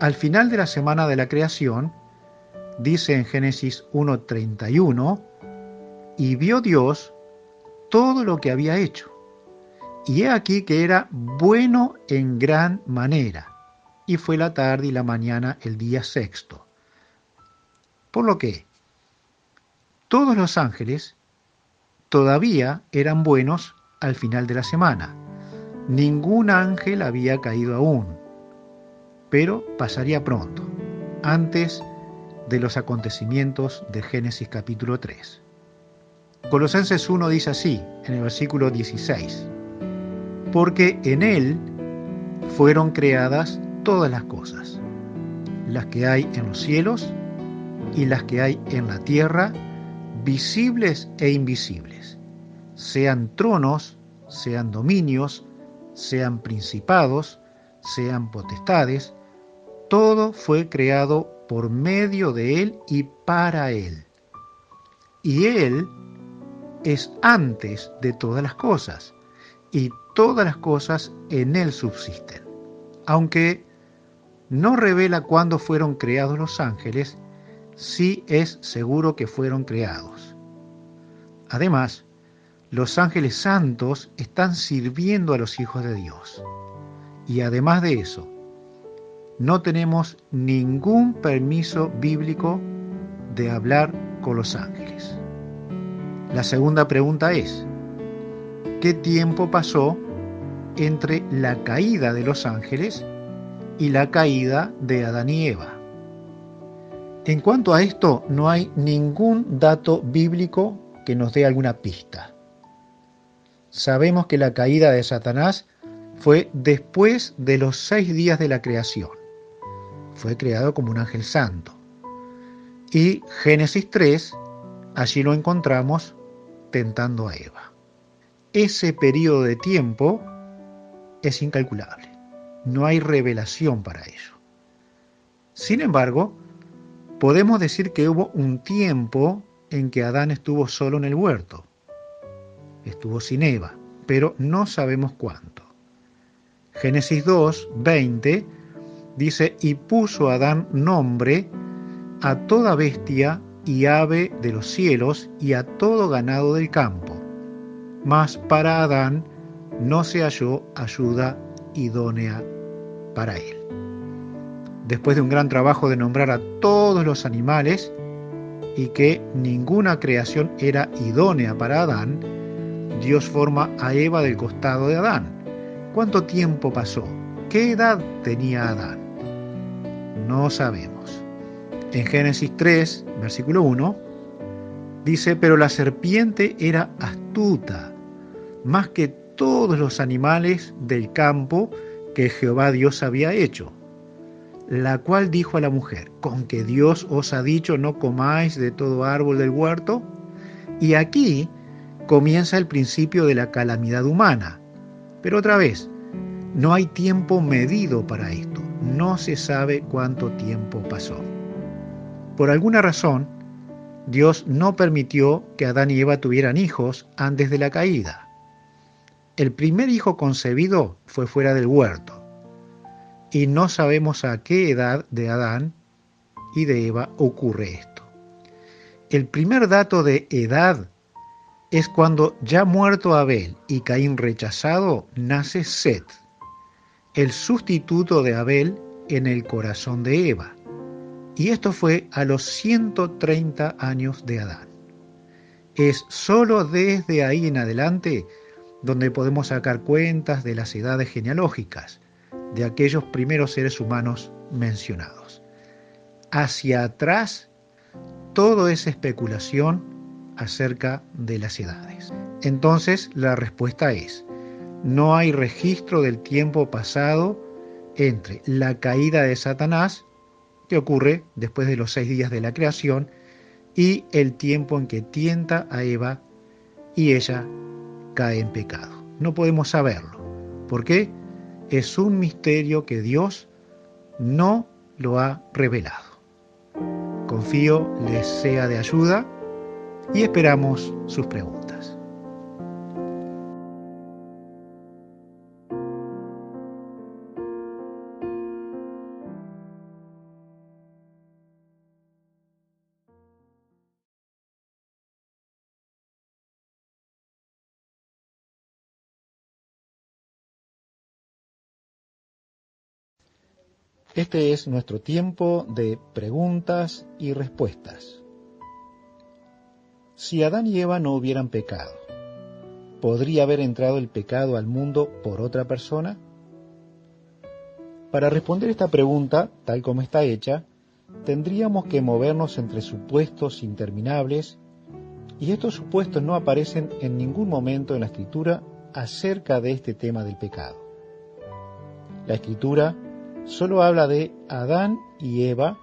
Al final de la semana de la creación, dice en Génesis 1.31, y vio Dios todo lo que había hecho y he aquí que era bueno en gran manera, y fue la tarde y la mañana el día sexto. Por lo que todos los ángeles todavía eran buenos al final de la semana. Ningún ángel había caído aún, pero pasaría pronto, antes de los acontecimientos de Génesis capítulo 3. Colosenses 1 dice así, en el versículo 16 porque en Él fueron creadas todas las cosas, las que hay en los cielos y las que hay en la tierra, visibles e invisibles, sean tronos, sean dominios, sean principados, sean potestades, todo fue creado por medio de Él y para Él. Y Él es antes de todas las cosas, y todas las cosas en Él subsisten. Aunque no revela cuándo fueron creados los ángeles, sí es seguro que fueron creados. Además, los ángeles santos están sirviendo a los hijos de Dios. Y además de eso, no tenemos ningún permiso bíblico de hablar con los ángeles. La segunda pregunta es, ¿qué tiempo pasó entre la caída de los ángeles y la caída de Adán y Eva? En cuanto a esto, no hay ningún dato bíblico que nos dé alguna pista. Sabemos que la caída de Satanás fue después de los seis días de la creación. Fue creado como un ángel santo. Y Génesis 3, allí lo encontramos tentando a Eva. Ese periodo de tiempo es incalculable. No hay revelación para ello. Sin embargo, podemos decir que hubo un tiempo en que Adán estuvo solo en el huerto. Estuvo sin Eva, pero no sabemos cuánto. Génesis 2, 20 dice, y puso Adán nombre a toda bestia y ave de los cielos y a todo ganado del campo. Mas para Adán no se halló ayuda idónea para él. Después de un gran trabajo de nombrar a todos los animales y que ninguna creación era idónea para Adán, Dios forma a Eva del costado de Adán. ¿Cuánto tiempo pasó? ¿Qué edad tenía Adán? No sabemos. En Génesis 3, versículo 1, dice, pero la serpiente era astuta, más que todos los animales del campo que Jehová Dios había hecho la cual dijo a la mujer, con que Dios os ha dicho no comáis de todo árbol del huerto. Y aquí comienza el principio de la calamidad humana. Pero otra vez, no hay tiempo medido para esto. No se sabe cuánto tiempo pasó. Por alguna razón, Dios no permitió que Adán y Eva tuvieran hijos antes de la caída. El primer hijo concebido fue fuera del huerto y no sabemos a qué edad de Adán y de Eva ocurre esto. El primer dato de edad es cuando ya muerto Abel y Caín rechazado, nace Set, el sustituto de Abel en el corazón de Eva. Y esto fue a los 130 años de Adán. Es sólo desde ahí en adelante donde podemos sacar cuentas de las edades genealógicas de aquellos primeros seres humanos mencionados. Hacia atrás, todo es especulación acerca de las edades. Entonces, la respuesta es, no hay registro del tiempo pasado entre la caída de Satanás, que ocurre después de los seis días de la creación, y el tiempo en que tienta a Eva y ella cae en pecado. No podemos saberlo. ¿Por qué? Es un misterio que Dios no lo ha revelado. Confío les sea de ayuda y esperamos sus preguntas. Este es nuestro tiempo de preguntas y respuestas. Si Adán y Eva no hubieran pecado, ¿podría haber entrado el pecado al mundo por otra persona? Para responder esta pregunta, tal como está hecha, tendríamos que movernos entre supuestos interminables y estos supuestos no aparecen en ningún momento en la escritura acerca de este tema del pecado. La escritura solo habla de Adán y Eva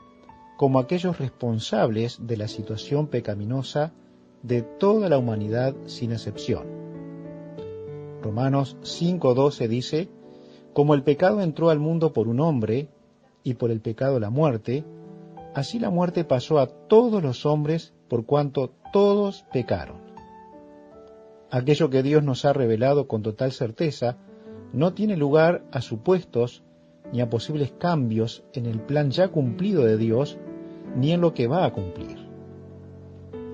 como aquellos responsables de la situación pecaminosa de toda la humanidad sin excepción. Romanos 5:12 dice, como el pecado entró al mundo por un hombre, y por el pecado la muerte, así la muerte pasó a todos los hombres por cuanto todos pecaron. Aquello que Dios nos ha revelado con total certeza no tiene lugar a supuestos ni a posibles cambios en el plan ya cumplido de Dios, ni en lo que va a cumplir.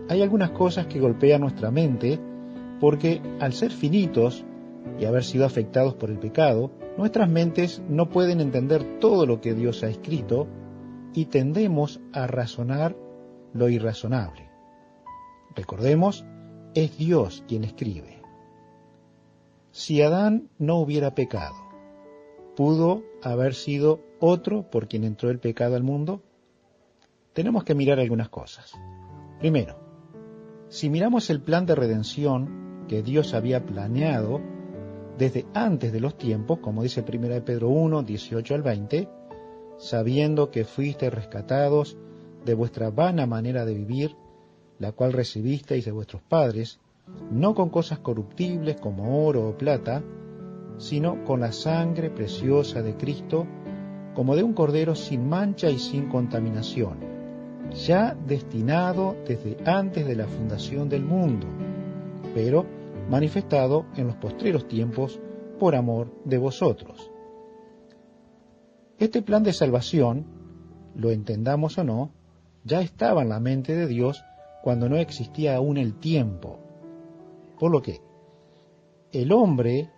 Hay algunas cosas que golpean nuestra mente porque al ser finitos y haber sido afectados por el pecado, nuestras mentes no pueden entender todo lo que Dios ha escrito y tendemos a razonar lo irrazonable. Recordemos es Dios quien escribe. Si Adán no hubiera pecado, ¿pudo haber sido otro por quien entró el pecado al mundo? Tenemos que mirar algunas cosas. Primero, si miramos el plan de redención que Dios había planeado desde antes de los tiempos, como dice 1 Pedro 1, 18 al 20, sabiendo que fuiste rescatados de vuestra vana manera de vivir, la cual recibisteis de vuestros padres, no con cosas corruptibles como oro o plata, sino con la sangre preciosa de Cristo, como de un cordero sin mancha y sin contaminación, ya destinado desde antes de la fundación del mundo, pero manifestado en los postreros tiempos por amor de vosotros. Este plan de salvación, lo entendamos o no, ya estaba en la mente de Dios cuando no existía aún el tiempo. Por lo que el hombre,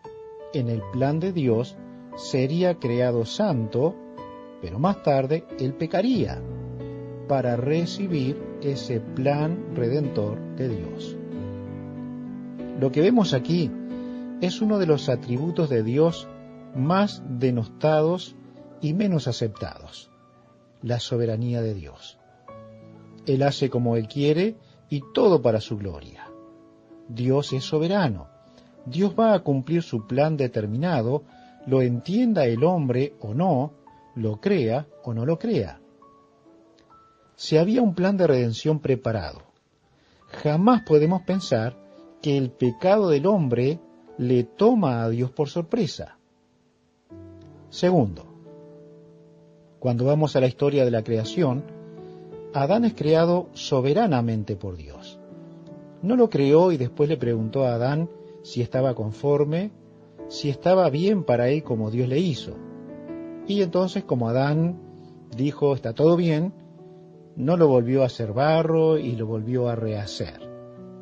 en el plan de Dios, sería creado santo, pero más tarde él pecaría para recibir ese plan redentor de Dios. Lo que vemos aquí es uno de los atributos de Dios más denostados y menos aceptados, la soberanía de Dios. Él hace como Él quiere y todo para su gloria. Dios es soberano. Dios va a cumplir su plan determinado, lo entienda el hombre o no, lo crea o no lo crea. Si había un plan de redención preparado, jamás podemos pensar que el pecado del hombre le toma a Dios por sorpresa. Segundo, cuando vamos a la historia de la creación, Adán es creado soberanamente por Dios. No lo creó y después le preguntó a Adán si estaba conforme, si estaba bien para él como Dios le hizo. Y entonces como Adán dijo está todo bien, no lo volvió a hacer barro y lo volvió a rehacer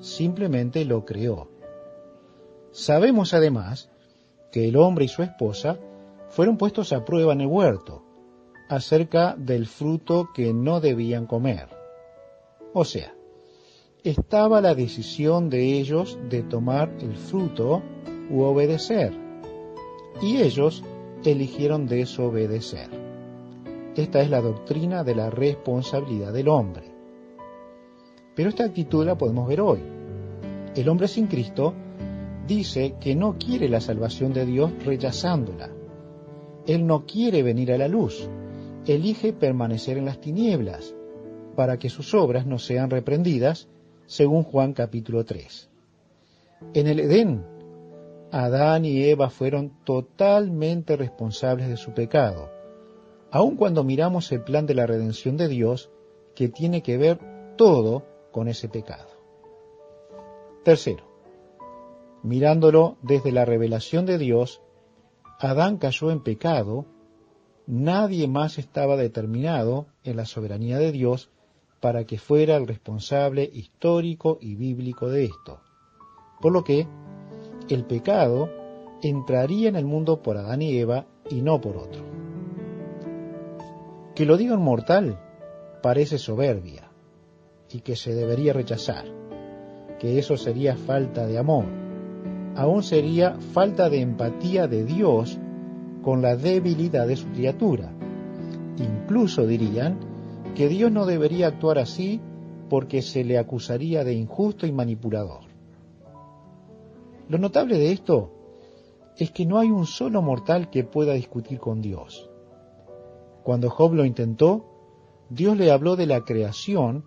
simplemente lo creó. Sabemos además que el hombre y su esposa fueron puestos a prueba en el huerto acerca del fruto que no debían comer. O sea, estaba la decisión de ellos de tomar el fruto u obedecer. Y ellos eligieron desobedecer. Esta es la doctrina de la responsabilidad del hombre. Pero esta actitud la podemos ver hoy. El hombre sin Cristo dice que no quiere la salvación de Dios rechazándola. Él no quiere venir a la luz, elige permanecer en las tinieblas para que sus obras no sean reprendidas, según Juan capítulo 3. En el Edén, Adán y Eva fueron totalmente responsables de su pecado, aun cuando miramos el plan de la redención de Dios que tiene que ver todo con ese pecado. Tercero, mirándolo desde la revelación de Dios, Adán cayó en pecado, nadie más estaba determinado en la soberanía de Dios para que fuera el responsable histórico y bíblico de esto. Por lo que el pecado entraría en el mundo por Adán y Eva y no por otro. Que lo diga un mortal parece soberbia y que se debería rechazar que eso sería falta de amor. Aún sería falta de empatía de Dios con la debilidad de su criatura. Incluso dirían que Dios no debería actuar así porque se le acusaría de injusto y manipulador. Lo notable de esto es que no hay un solo mortal que pueda discutir con Dios. Cuando Job lo intentó, Dios le habló de la creación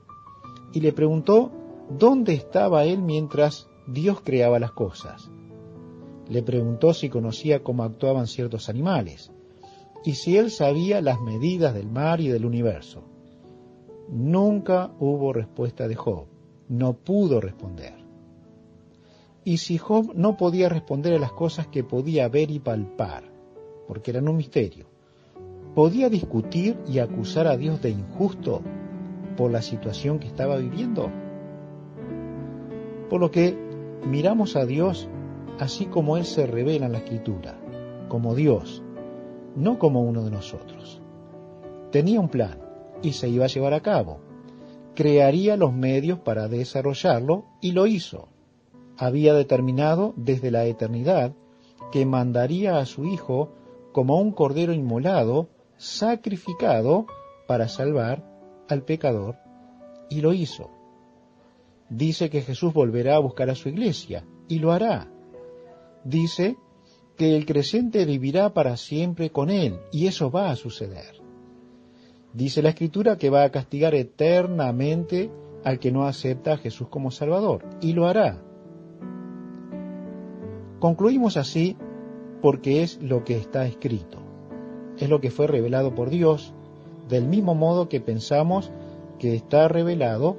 y le preguntó dónde estaba él mientras Dios creaba las cosas. Le preguntó si conocía cómo actuaban ciertos animales y si él sabía las medidas del mar y del universo. Nunca hubo respuesta de Job, no pudo responder. Y si Job no podía responder a las cosas que podía ver y palpar, porque eran un misterio, ¿podía discutir y acusar a Dios de injusto por la situación que estaba viviendo? Por lo que miramos a Dios así como Él se revela en la Escritura, como Dios, no como uno de nosotros. Tenía un plan y se iba a llevar a cabo. Crearía los medios para desarrollarlo y lo hizo. había determinado desde la eternidad que mandaría a su Hijo como un cordero inmolado, sacrificado para salvar al pecador, y lo hizo. Dice que Jesús volverá a buscar a su iglesia, y lo hará. Dice que el creyente vivirá para siempre con él, y eso va a suceder. Dice la Escritura que va a castigar eternamente al que no acepta a Jesús como Salvador, y lo hará. Concluimos así porque es lo que está escrito, es lo que fue revelado por Dios, del mismo modo que pensamos que está revelado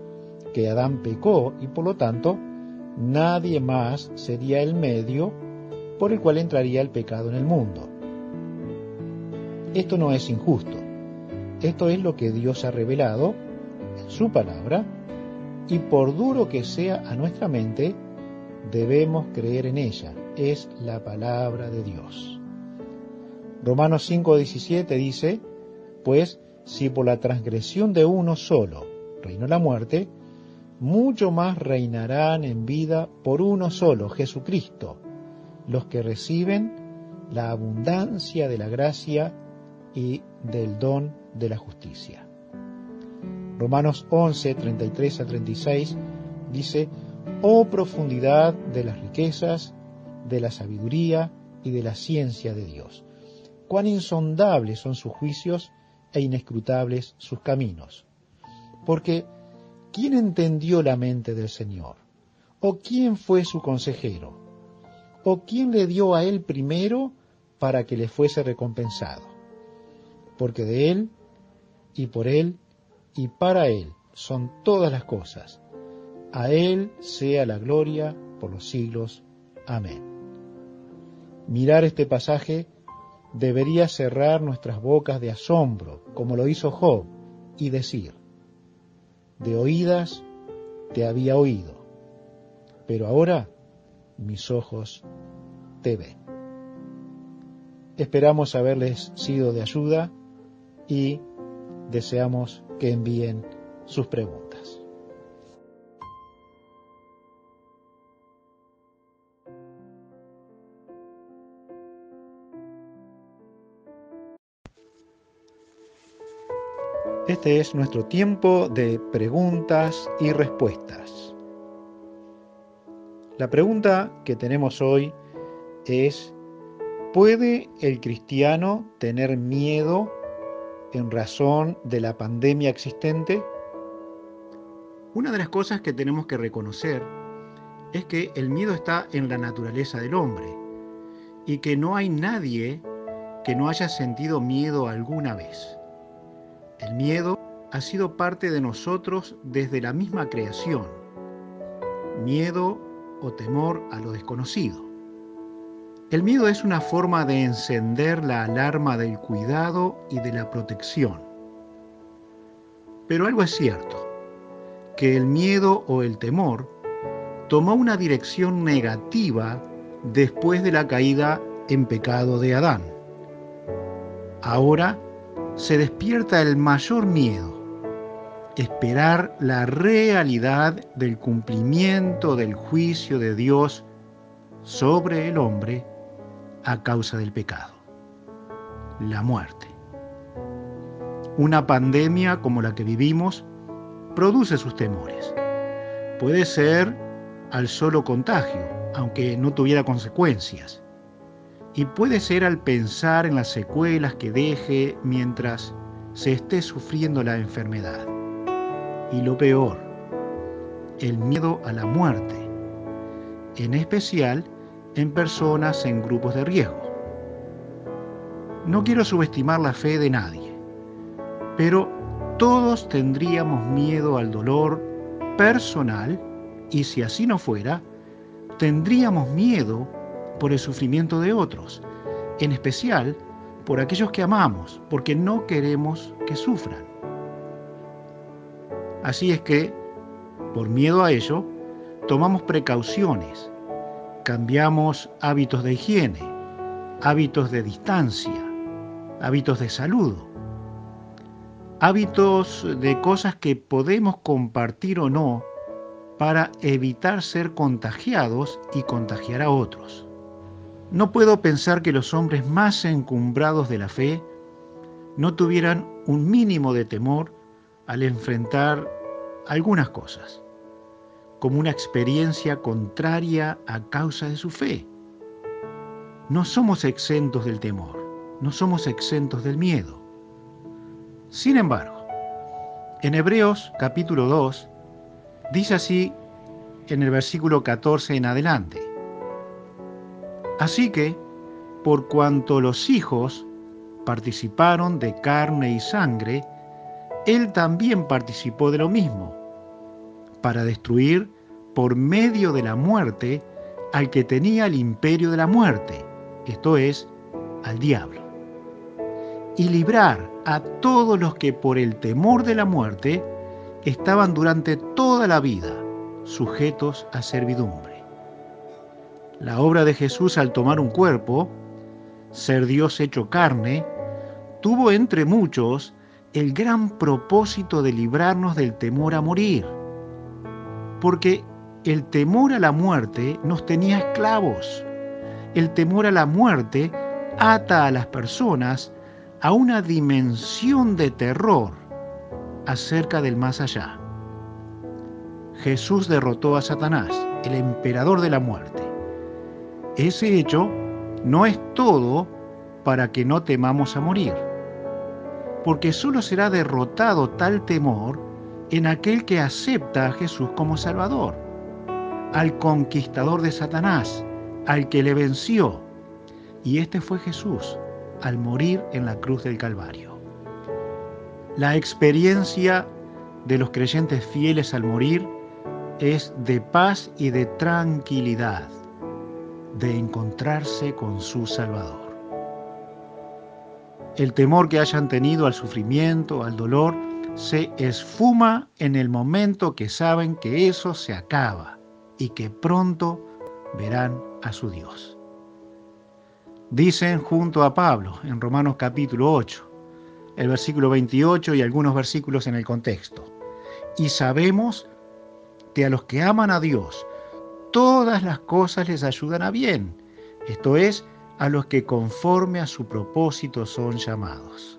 que Adán pecó y por lo tanto nadie más sería el medio por el cual entraría el pecado en el mundo. Esto no es injusto, esto es lo que Dios ha revelado en su palabra y por duro que sea a nuestra mente, debemos creer en ella. Es la palabra de Dios. Romanos 5:17 dice, pues si por la transgresión de uno solo reinó la muerte, mucho más reinarán en vida por uno solo, Jesucristo, los que reciben la abundancia de la gracia y del don de la justicia. Romanos 11, 33 a 36 dice, oh profundidad de las riquezas, de la sabiduría y de la ciencia de Dios. Cuán insondables son sus juicios e inescrutables sus caminos. Porque, ¿quién entendió la mente del Señor? ¿O quién fue su consejero? ¿O quién le dio a él primero para que le fuese recompensado? Porque de él, y por él, y para él son todas las cosas. A él sea la gloria por los siglos. Amén. Mirar este pasaje debería cerrar nuestras bocas de asombro, como lo hizo Job, y decir, de oídas te había oído, pero ahora mis ojos te ven. Esperamos haberles sido de ayuda y deseamos que envíen sus preguntas. Este es nuestro tiempo de preguntas y respuestas. La pregunta que tenemos hoy es, ¿puede el cristiano tener miedo en razón de la pandemia existente? Una de las cosas que tenemos que reconocer es que el miedo está en la naturaleza del hombre y que no hay nadie que no haya sentido miedo alguna vez. El miedo ha sido parte de nosotros desde la misma creación. Miedo o temor a lo desconocido. El miedo es una forma de encender la alarma del cuidado y de la protección. Pero algo es cierto, que el miedo o el temor tomó una dirección negativa después de la caída en pecado de Adán. Ahora se despierta el mayor miedo, esperar la realidad del cumplimiento del juicio de Dios sobre el hombre a causa del pecado, la muerte. Una pandemia como la que vivimos produce sus temores. Puede ser al solo contagio, aunque no tuviera consecuencias y puede ser al pensar en las secuelas que deje mientras se esté sufriendo la enfermedad. Y lo peor, el miedo a la muerte, en especial en personas en grupos de riesgo. No quiero subestimar la fe de nadie, pero todos tendríamos miedo al dolor personal y si así no fuera, tendríamos miedo por el sufrimiento de otros, en especial por aquellos que amamos, porque no queremos que sufran. Así es que, por miedo a ello, tomamos precauciones, cambiamos hábitos de higiene, hábitos de distancia, hábitos de saludo, hábitos de cosas que podemos compartir o no para evitar ser contagiados y contagiar a otros. No puedo pensar que los hombres más encumbrados de la fe no tuvieran un mínimo de temor al enfrentar algunas cosas, como una experiencia contraria a causa de su fe. No somos exentos del temor, no somos exentos del miedo. Sin embargo, en Hebreos capítulo 2 dice así en el versículo 14 en adelante. Así que, por cuanto los hijos participaron de carne y sangre, él también participó de lo mismo, para destruir por medio de la muerte al que tenía el imperio de la muerte, esto es, al diablo, y librar a todos los que por el temor de la muerte estaban durante toda la vida sujetos a servidumbre. La obra de Jesús al tomar un cuerpo, ser Dios hecho carne, tuvo entre muchos el gran propósito de librarnos del temor a morir. Porque el temor a la muerte nos tenía esclavos. El temor a la muerte ata a las personas a una dimensión de terror acerca del más allá. Jesús derrotó a Satanás, el emperador de la muerte. Ese hecho no es todo para que no temamos a morir porque solo será derrotado tal temor en aquel que acepta a Jesús como Salvador, al conquistador de Satanás, al que le venció. Y este fue Jesús al morir en la cruz del Calvario. La experiencia de los creyentes fieles al morir es de paz y de tranquilidad, de encontrarse con su Salvador el temor que hayan tenido al sufrimiento, al dolor, se esfuma en el momento que saben que eso se acaba y que pronto verán a su Dios. Dicen junto a Pablo en Romanos capítulo 8, el versículo 28 y algunos versículos en el contexto. Y sabemos que a los que aman a Dios, todas las cosas les ayudan a bien. Esto es, a los que conforme a su propósito son llamados.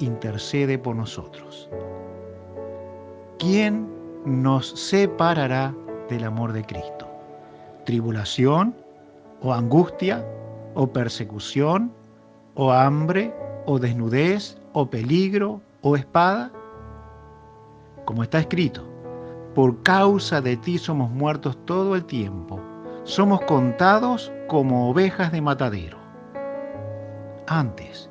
intercede por nosotros. ¿Quién nos separará del amor de Cristo? ¿Tribulación o angustia o persecución o hambre o desnudez o peligro o espada? Como está escrito, por causa de ti somos muertos todo el tiempo somos contados como ovejas de matadero. Antes,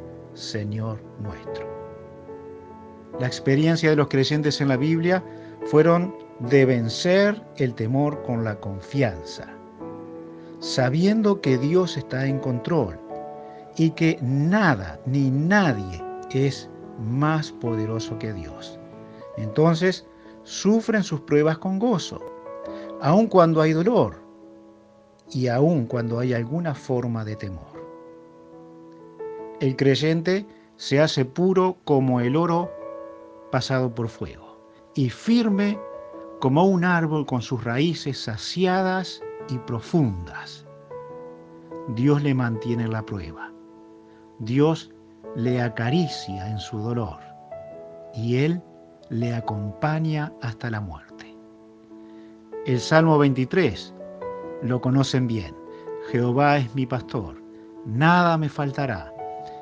Señor nuestro. La experiencia de los creyentes en la Biblia fueron de vencer el temor con la confianza, sabiendo que Dios está en control y que nada ni nadie es más poderoso que Dios. Entonces, sufren sus pruebas con gozo, aun cuando hay dolor, y aun cuando hay alguna forma de temor. El creyente se hace puro como el oro pasado por fuego y firme como un árbol con sus raíces saciadas y profundas. Dios le mantiene la prueba. Dios le acaricia en su dolor y Él le acompaña hasta la muerte. El Salmo 23 lo conocen bien. Jehová es mi pastor, nada me faltará.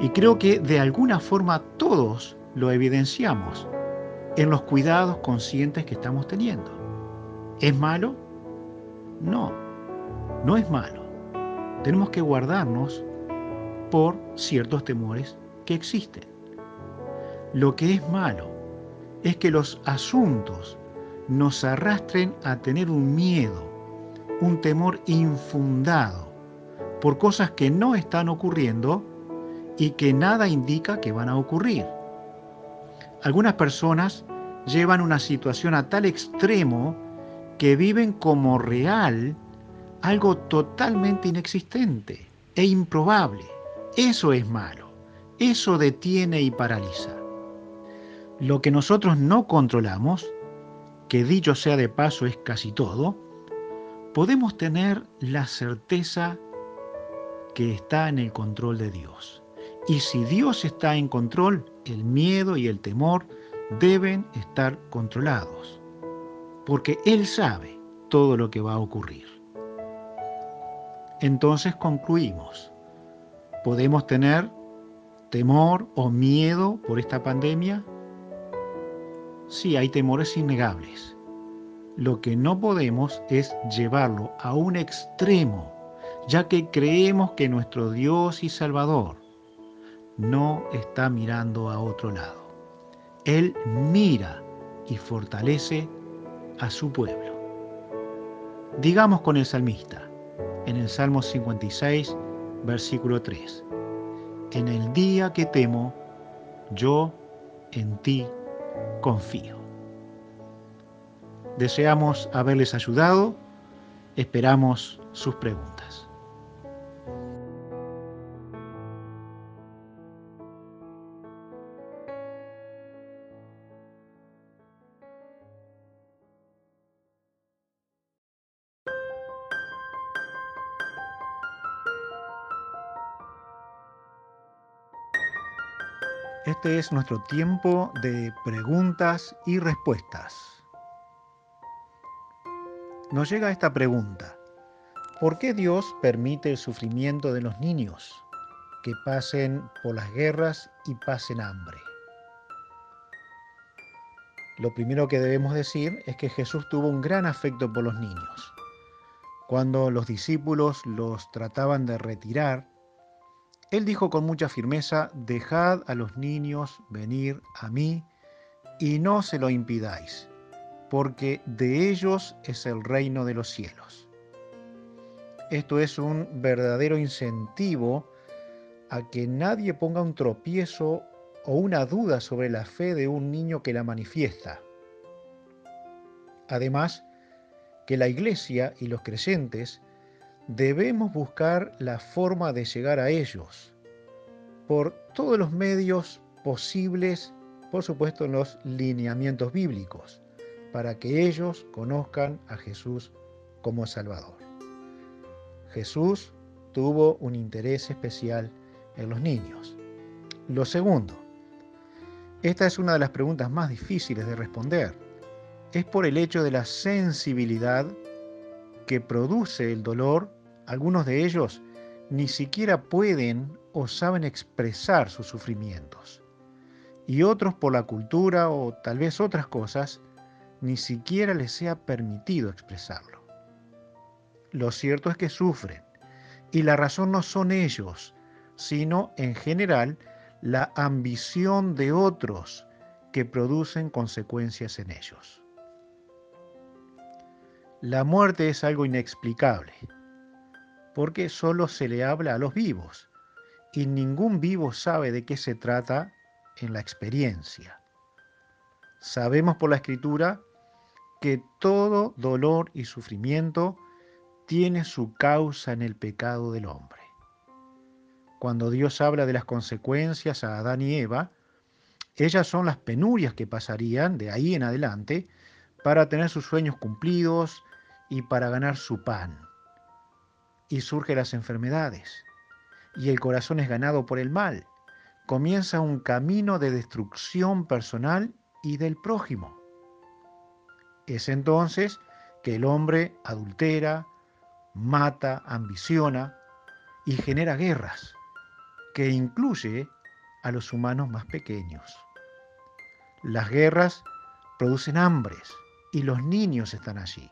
Y creo que de alguna forma todos lo evidenciamos en los cuidados conscientes que estamos teniendo. ¿Es malo? No, no es malo. Tenemos que guardarnos por ciertos temores que existen. Lo que es malo es que los asuntos nos arrastren a tener un miedo, un temor infundado por cosas que no están ocurriendo y que nada indica que van a ocurrir. Algunas personas llevan una situación a tal extremo que viven como real algo totalmente inexistente e improbable. Eso es malo. Eso detiene y paraliza. Lo que nosotros no controlamos, que dicho sea de paso es casi todo, podemos tener la certeza que está en el control de Dios. Y si Dios está en control, el miedo y el temor deben estar controlados, porque Él sabe todo lo que va a ocurrir. Entonces concluimos, ¿podemos tener temor o miedo por esta pandemia? Sí, hay temores innegables. Lo que no podemos es llevarlo a un extremo ya que creemos que nuestro Dios y Salvador no está mirando a otro lado. Él mira y fortalece a su pueblo. Digamos con el salmista, en el Salmo 56, versículo 3, En el día que temo, yo en ti confío. Deseamos haberles ayudado, esperamos sus preguntas. Este es nuestro tiempo de preguntas y respuestas. Nos llega esta pregunta. ¿Por qué Dios permite el sufrimiento de los niños? Que pasen por las guerras y pasen hambre. Lo primero que debemos decir es que Jesús tuvo un gran afecto por los niños. Cuando los discípulos los trataban de retirar, él dijo con mucha firmeza, dejad a los niños venir a mí y no se lo impidáis, porque de ellos es el reino de los cielos. Esto es un verdadero incentivo a que nadie ponga un tropiezo o una duda sobre la fe de un niño que la manifiesta. Además, que la iglesia y los creyentes debemos buscar la forma de llegar a ellos por todos los medios posibles, por supuesto en los lineamientos bíblicos, para que ellos conozcan a Jesús como Salvador. Jesús tuvo un interés especial en los niños. Lo segundo, esta es una de las preguntas más difíciles de responder, es por el hecho de la sensibilidad que produce el dolor algunos de ellos ni siquiera pueden o saben expresar sus sufrimientos. Y otros por la cultura o tal vez otras cosas, ni siquiera les sea permitido expresarlo. Lo cierto es que sufren, y la razón no son ellos sino en general la ambición de otros que producen consecuencias en ellos. La muerte es algo inexplicable, porque solo se le habla a los vivos, y ningún vivo sabe de qué se trata en la experiencia. Sabemos por la escritura que todo dolor y sufrimiento tiene su causa en el pecado del hombre. Cuando Dios habla de las consecuencias a Adán y Eva, ellas son las penurias que pasarían de ahí en adelante para tener sus sueños cumplidos y para ganar su pan. Y surgen las enfermedades, y el corazón es ganado por el mal. Comienza un camino de destrucción personal y del prójimo. Es entonces que el hombre adultera, mata, ambiciona y genera guerras, que incluye a los humanos más pequeños. Las guerras producen hambres y los niños están allí.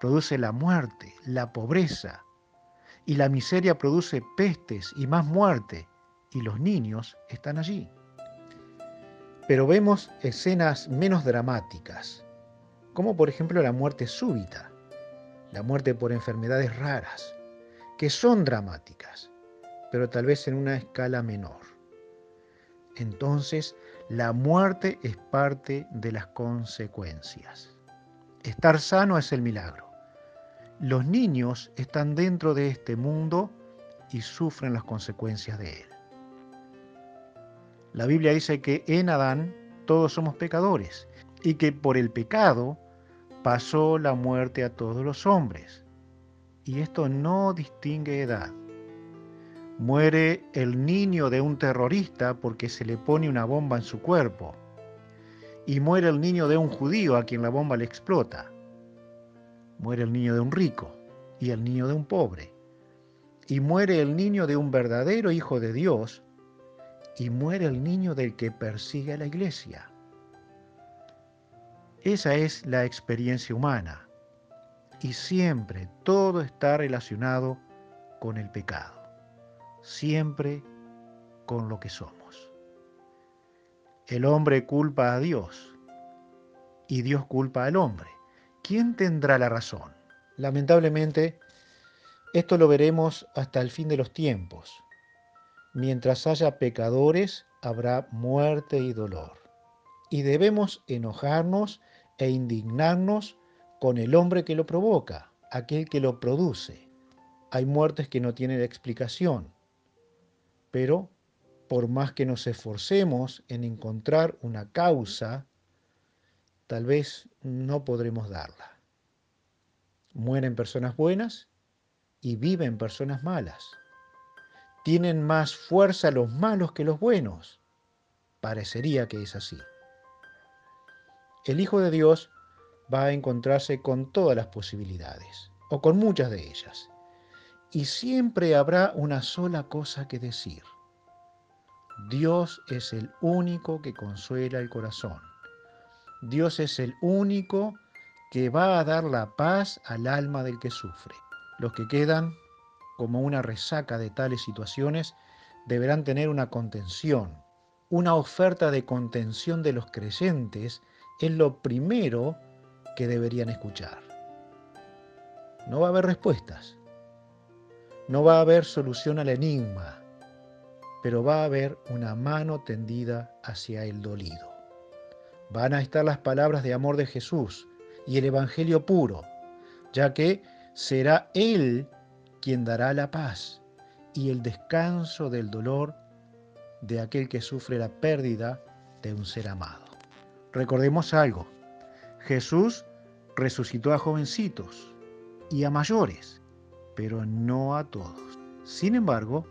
Produce la muerte, la pobreza, y la miseria produce pestes y más muerte, y los niños están allí. Pero vemos escenas menos dramáticas, como por ejemplo la muerte súbita, la muerte por enfermedades raras, que son dramáticas, pero tal vez en una escala menor. Entonces, la muerte es parte de las consecuencias. Estar sano es el milagro. Los niños están dentro de este mundo y sufren las consecuencias de él. La Biblia dice que en Adán todos somos pecadores y que por el pecado pasó la muerte a todos los hombres. Y esto no distingue edad. Muere el niño de un terrorista porque se le pone una bomba en su cuerpo. Y muere el niño de un judío a quien la bomba le explota. Muere el niño de un rico y el niño de un pobre. Y muere el niño de un verdadero hijo de Dios y muere el niño del que persigue a la iglesia. Esa es la experiencia humana y siempre todo está relacionado con el pecado, siempre con lo que somos. El hombre culpa a Dios y Dios culpa al hombre. ¿Quién tendrá la razón? Lamentablemente, esto lo veremos hasta el fin de los tiempos. Mientras haya pecadores, habrá muerte y dolor. Y debemos enojarnos e indignarnos con el hombre que lo provoca, aquel que lo produce. Hay muertes que no tienen explicación, pero por más que nos esforcemos en encontrar una causa, tal vez no podremos darla. Mueren personas buenas y viven personas malas. Tienen más fuerza los malos que los buenos. Parecería que es así el Hijo de Dios va a encontrarse con todas las posibilidades, o con muchas de ellas, y siempre habrá una sola cosa que decir. Dios es el único que consuela el corazón. Dios es el único que va a dar la paz al alma del que sufre. Los que quedan como una resaca de tales situaciones deberán tener una contención, una oferta de contención de los creyentes es lo primero que deberían escuchar. No va a haber respuestas, no va a haber solución al enigma, pero va a haber una mano tendida hacia el dolido. Van a estar las palabras de amor de Jesús y el Evangelio puro, ya que será Él quien dará la paz y el descanso del dolor de aquel que sufre la pérdida de un ser amado. Recordemos algo, Jesús resucitó a jovencitos y a mayores, pero no a todos. Sin embargo,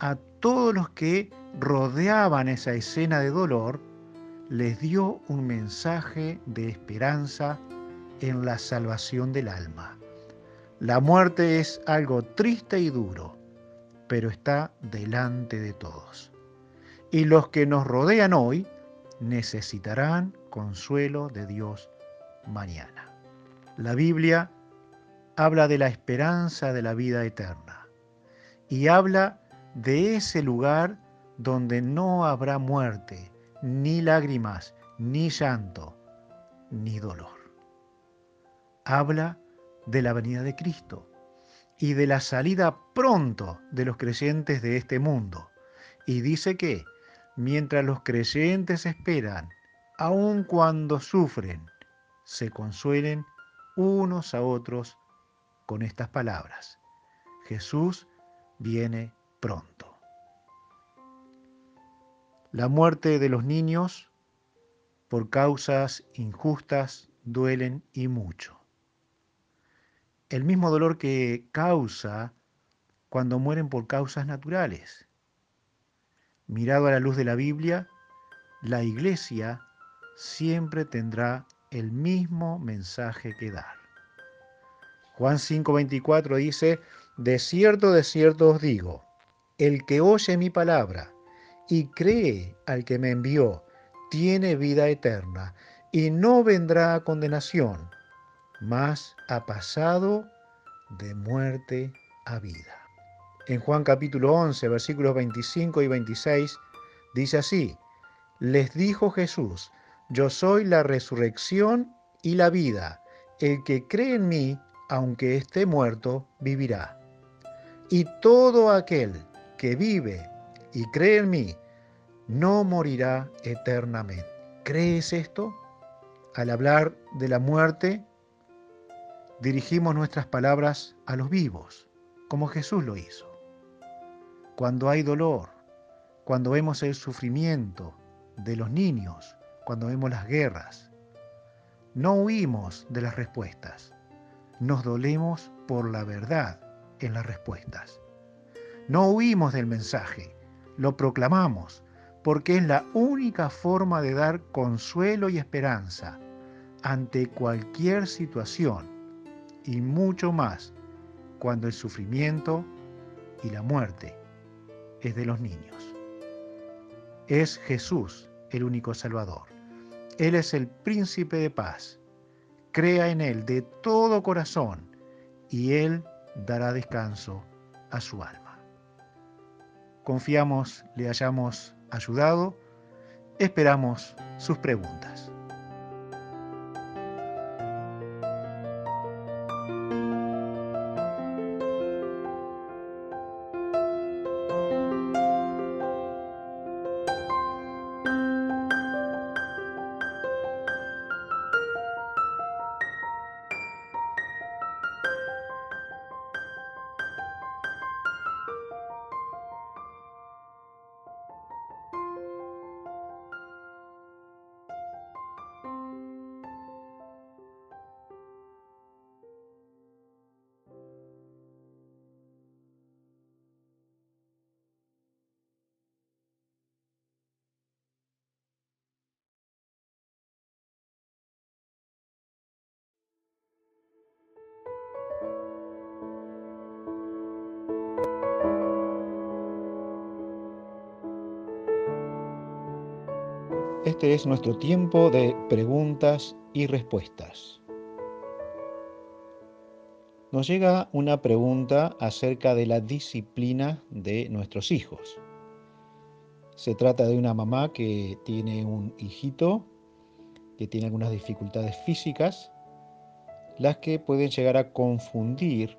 a todos los que rodeaban esa escena de dolor, les dio un mensaje de esperanza en la salvación del alma. La muerte es algo triste y duro, pero está delante de todos. Y los que nos rodean hoy necesitarán consuelo de Dios mañana. La Biblia habla de la esperanza de la vida eterna y habla de ese lugar donde no habrá muerte, ni lágrimas, ni llanto, ni dolor. Habla de la venida de Cristo y de la salida pronto de los creyentes de este mundo. Y dice que mientras los creyentes esperan, aun cuando sufren, se consuelen unos a otros con estas palabras. Jesús viene pronto. La muerte de los niños por causas injustas duelen y mucho el mismo dolor que causa cuando mueren por causas naturales. Mirado a la luz de la Biblia, la iglesia siempre tendrá el mismo mensaje que dar. Juan 5:24 dice, de cierto, de cierto os digo, el que oye mi palabra y cree al que me envió, tiene vida eterna y no vendrá a condenación mas ha pasado de muerte a vida. En Juan capítulo 11, versículos 25 y 26, dice así, les dijo Jesús, yo soy la resurrección y la vida. El que cree en mí, aunque esté muerto, vivirá. Y todo aquel que vive y cree en mí, no morirá eternamente. ¿Crees esto? Al hablar de la muerte, dirigimos nuestras palabras a los vivos, como Jesús lo hizo. Cuando hay dolor, cuando vemos el sufrimiento de los niños, cuando vemos las guerras, no huimos de las respuestas, nos dolemos por la verdad en las respuestas. No huimos del mensaje, lo proclamamos, porque es la única forma de dar consuelo y esperanza ante cualquier situación y mucho más cuando el sufrimiento y la muerte es de los niños. Es Jesús el único Salvador. Él es el príncipe de paz. Crea en Él de todo corazón y Él dará descanso a su alma. Confiamos le hayamos ayudado. Esperamos sus preguntas. Este es nuestro tiempo de preguntas y respuestas. Nos llega una pregunta acerca de la disciplina de nuestros hijos. Se trata de una mamá que tiene un hijito que tiene algunas dificultades físicas, las que pueden llegar a confundir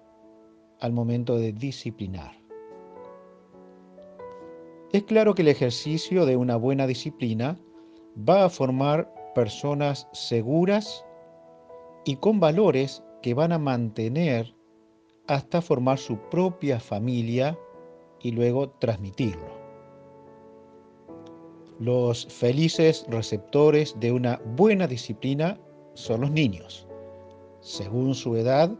al momento de disciplinar. Es claro que el ejercicio de una buena disciplina va a formar personas seguras y con valores que van a mantener hasta formar su propia familia y luego transmitirlo. Los felices receptores de una buena disciplina son los niños. Según su edad,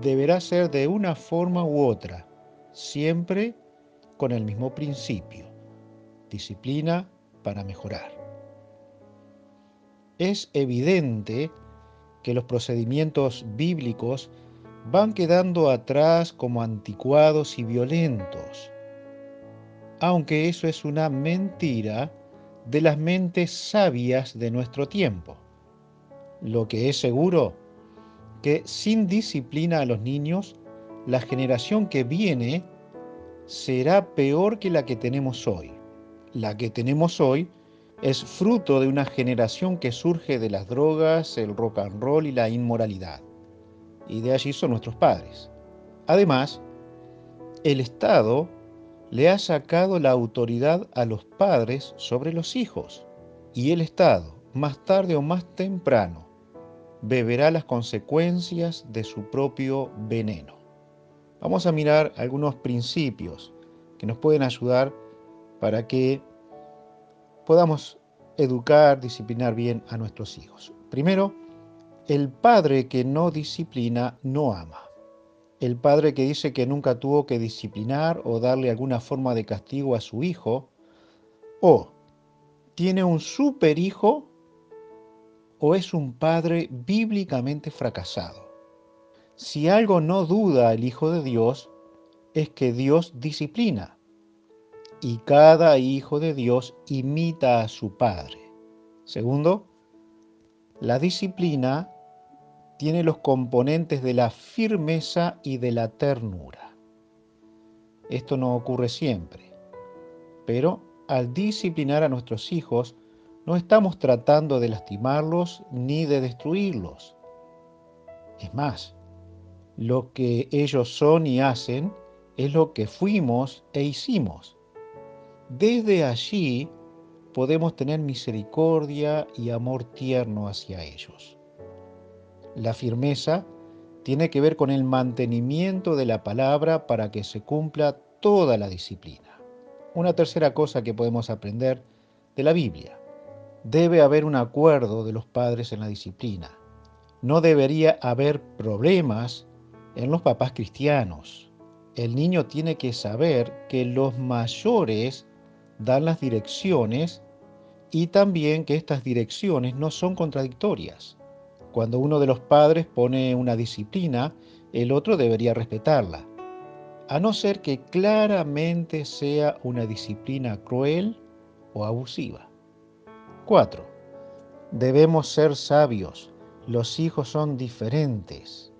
deberá ser de una forma u otra, siempre con el mismo principio, disciplina para mejorar es evidente que los procedimientos bíblicos van quedando atrás como anticuados y violentos, aunque eso es una mentira de las mentes sabias de nuestro tiempo. Lo que es seguro, que sin disciplina a los niños, la generación que viene será peor que la que tenemos hoy. La que tenemos hoy es fruto de una generación que surge de las drogas, el rock and roll y la inmoralidad. Y de allí son nuestros padres. Además, el Estado le ha sacado la autoridad a los padres sobre los hijos. Y el Estado, más tarde o más temprano, beberá las consecuencias de su propio veneno. Vamos a mirar algunos principios que nos pueden ayudar para que podamos educar, disciplinar bien a nuestros hijos. Primero, el padre que no disciplina no ama. El padre que dice que nunca tuvo que disciplinar o darle alguna forma de castigo a su hijo, o tiene un super hijo o es un padre bíblicamente fracasado. Si algo no duda el Hijo de Dios, es que Dios disciplina y cada hijo de Dios imita a su padre. Segundo, la disciplina tiene los componentes de la firmeza y de la ternura. Esto no ocurre siempre, pero al disciplinar a nuestros hijos, no estamos tratando de lastimarlos ni de destruirlos. Es más, lo que ellos son y hacen es lo que fuimos e hicimos. Desde allí podemos tener misericordia y amor tierno hacia ellos. La firmeza tiene que ver con el mantenimiento de la palabra para que se cumpla toda la disciplina. Una tercera cosa que podemos aprender de la Biblia. Debe haber un acuerdo de los padres en la disciplina. No debería haber problemas en los papás cristianos. El niño tiene que saber que los mayores dan las direcciones y también que estas direcciones no son contradictorias. Cuando uno de los padres pone una disciplina, el otro debería respetarla, a no ser que claramente sea una disciplina cruel o abusiva. 4. Debemos ser sabios. Los hijos son diferentes.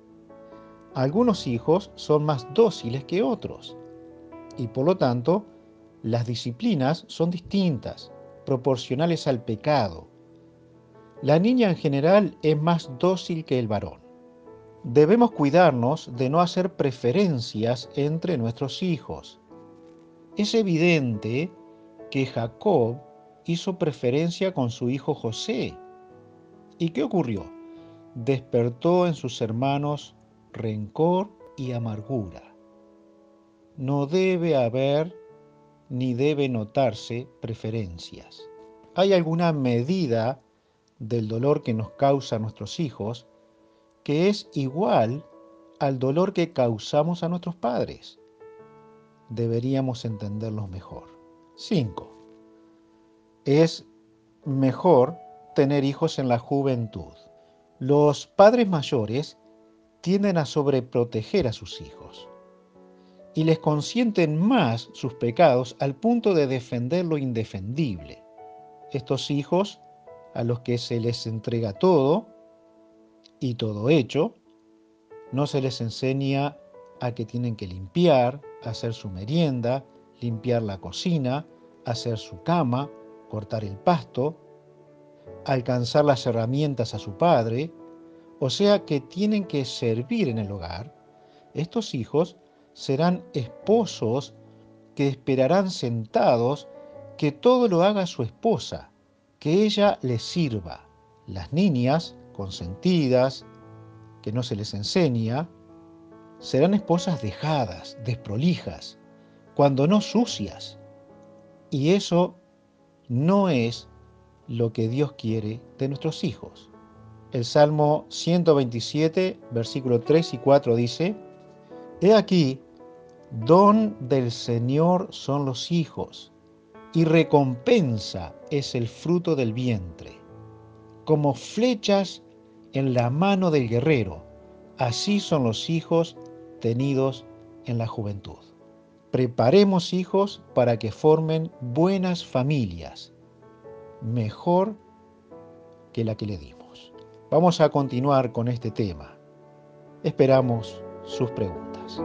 Algunos hijos son más dóciles que otros y por lo tanto las disciplinas son distintas, proporcionales al pecado. La niña en general es más dócil que el varón. Debemos cuidarnos de no hacer preferencias entre nuestros hijos. Es evidente que Jacob hizo preferencia con su hijo José. ¿Y qué ocurrió? Despertó en sus hermanos rencor y amargura. No debe haber ni debe notarse preferencias. ¿Hay alguna medida del dolor que nos causa nuestros hijos que es igual al dolor que causamos a nuestros padres? Deberíamos entenderlos mejor. 5. Es mejor tener hijos en la juventud. Los padres mayores tienden a sobreproteger a sus hijos y les consienten más sus pecados al punto de defender lo indefendible. Estos hijos, a los que se les entrega todo y todo hecho, no se les enseña a que tienen que limpiar, hacer su merienda, limpiar la cocina, hacer su cama, cortar el pasto, alcanzar las herramientas a su padre, o sea que tienen que servir en el hogar. Estos hijos serán esposos que esperarán sentados que todo lo haga su esposa, que ella les sirva. Las niñas, consentidas, que no se les enseña, serán esposas dejadas, desprolijas, cuando no sucias. Y eso no es lo que Dios quiere de nuestros hijos. El Salmo 127, versículo 3 y 4 dice, He aquí, Don del Señor son los hijos, y recompensa es el fruto del vientre. Como flechas en la mano del guerrero, así son los hijos tenidos en la juventud. Preparemos hijos para que formen buenas familias, mejor que la que le dimos. Vamos a continuar con este tema. Esperamos sus preguntas.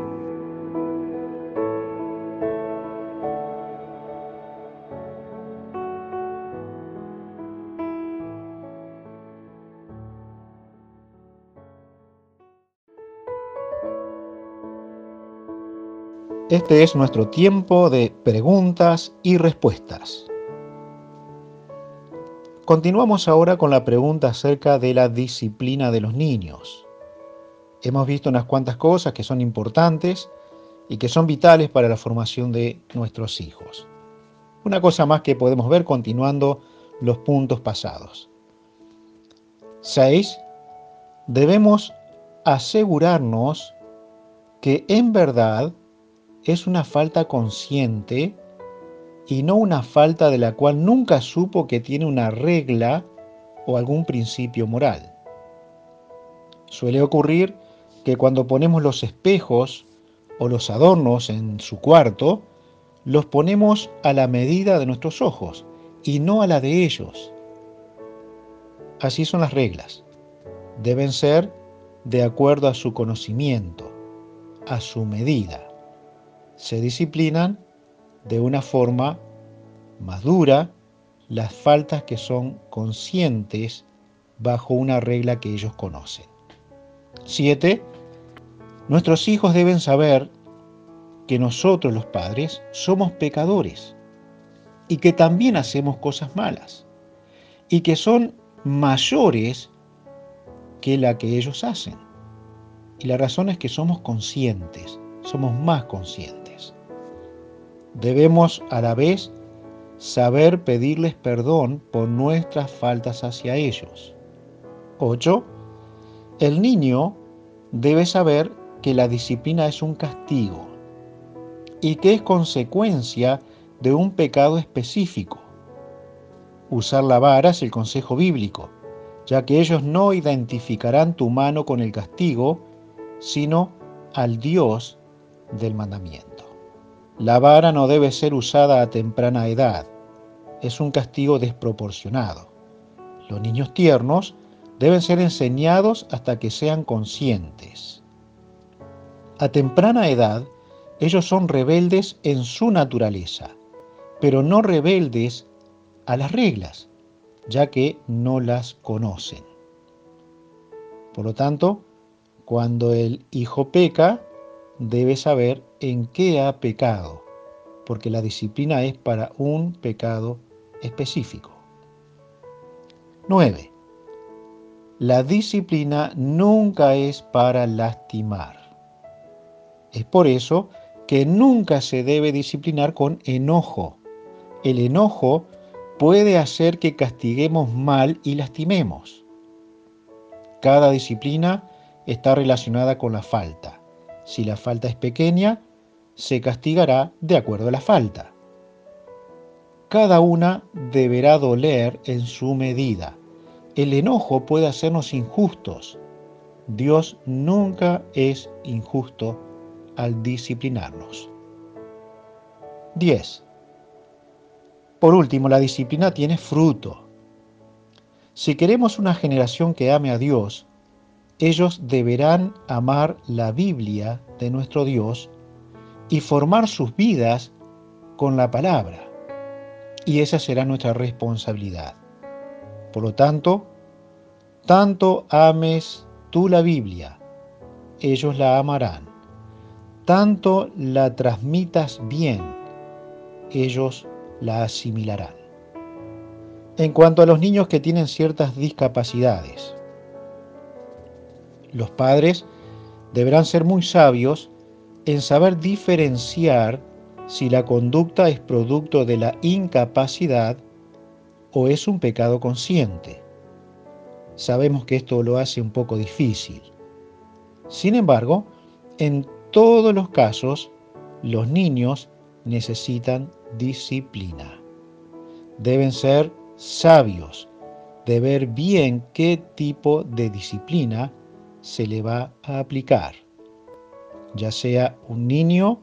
Este es nuestro tiempo de preguntas y respuestas. Continuamos ahora con la pregunta acerca de la disciplina de los niños. Hemos visto unas cuantas cosas que son importantes y que son vitales para la formación de nuestros hijos. Una cosa más que podemos ver continuando los puntos pasados. 6. Debemos asegurarnos que en verdad es una falta consciente y no una falta de la cual nunca supo que tiene una regla o algún principio moral. Suele ocurrir que cuando ponemos los espejos o los adornos en su cuarto, los ponemos a la medida de nuestros ojos y no a la de ellos. Así son las reglas. Deben ser de acuerdo a su conocimiento, a su medida se disciplinan de una forma más dura las faltas que son conscientes bajo una regla que ellos conocen. 7. Nuestros hijos deben saber que nosotros los padres somos pecadores y que también hacemos cosas malas y que son mayores que la que ellos hacen. Y la razón es que somos conscientes, somos más conscientes. Debemos a la vez saber pedirles perdón por nuestras faltas hacia ellos. 8. El niño debe saber que la disciplina es un castigo y que es consecuencia de un pecado específico. Usar la vara es el consejo bíblico, ya que ellos no identificarán tu mano con el castigo, sino al Dios del mandamiento. La vara no debe ser usada a temprana edad. Es un castigo desproporcionado. Los niños tiernos deben ser enseñados hasta que sean conscientes. A temprana edad, ellos son rebeldes en su naturaleza, pero no rebeldes a las reglas, ya que no las conocen. Por lo tanto, cuando el hijo peca, debe saber en qué ha pecado, porque la disciplina es para un pecado específico. 9. La disciplina nunca es para lastimar. Es por eso que nunca se debe disciplinar con enojo. El enojo puede hacer que castiguemos mal y lastimemos. Cada disciplina está relacionada con la falta. Si la falta es pequeña, se castigará de acuerdo a la falta. Cada una deberá doler en su medida. El enojo puede hacernos injustos. Dios nunca es injusto al disciplinarnos. 10. Por último, la disciplina tiene fruto. Si queremos una generación que ame a Dios, ellos deberán amar la Biblia de nuestro Dios y formar sus vidas con la palabra. Y esa será nuestra responsabilidad. Por lo tanto, tanto ames tú la Biblia, ellos la amarán. Tanto la transmitas bien, ellos la asimilarán. En cuanto a los niños que tienen ciertas discapacidades, los padres deberán ser muy sabios en saber diferenciar si la conducta es producto de la incapacidad o es un pecado consciente. Sabemos que esto lo hace un poco difícil. Sin embargo, en todos los casos, los niños necesitan disciplina. Deben ser sabios de ver bien qué tipo de disciplina se le va a aplicar, ya sea un niño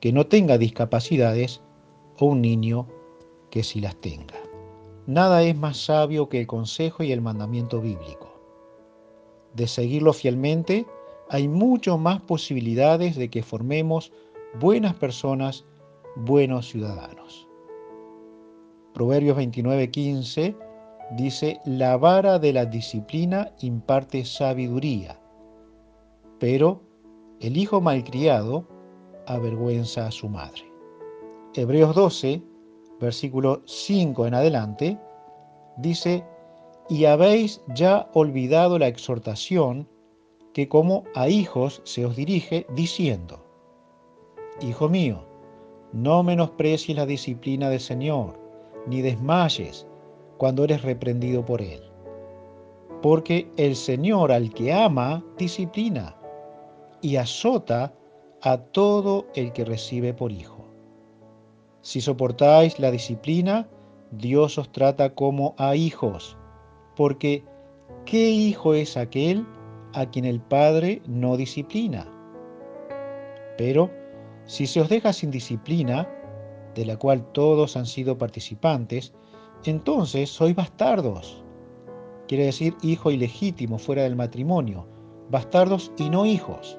que no tenga discapacidades o un niño que sí las tenga. Nada es más sabio que el consejo y el mandamiento bíblico. De seguirlo fielmente, hay mucho más posibilidades de que formemos buenas personas, buenos ciudadanos. Proverbios 29:15 dice, la vara de la disciplina imparte sabiduría, pero el hijo malcriado avergüenza a su madre. Hebreos 12, versículo 5 en adelante, dice, y habéis ya olvidado la exhortación que como a hijos se os dirige, diciendo, Hijo mío, no menosprecies la disciplina del Señor, ni desmayes cuando eres reprendido por Él. Porque el Señor al que ama, disciplina y azota a todo el que recibe por hijo. Si soportáis la disciplina, Dios os trata como a hijos, porque ¿qué hijo es aquel a quien el Padre no disciplina? Pero si se os deja sin disciplina, de la cual todos han sido participantes, entonces sois bastardos. Quiere decir hijo ilegítimo fuera del matrimonio, bastardos y no hijos.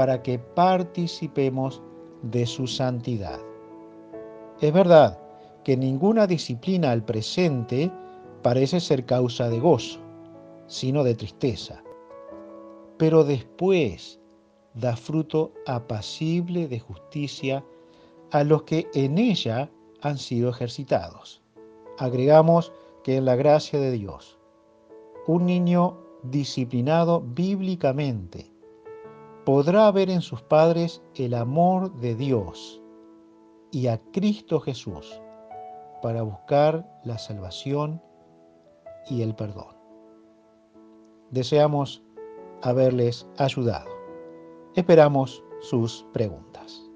para que participemos de su santidad. Es verdad que ninguna disciplina al presente parece ser causa de gozo, sino de tristeza, pero después da fruto apacible de justicia a los que en ella han sido ejercitados. Agregamos que en la gracia de Dios, un niño disciplinado bíblicamente podrá ver en sus padres el amor de Dios y a Cristo Jesús para buscar la salvación y el perdón. Deseamos haberles ayudado. Esperamos sus preguntas.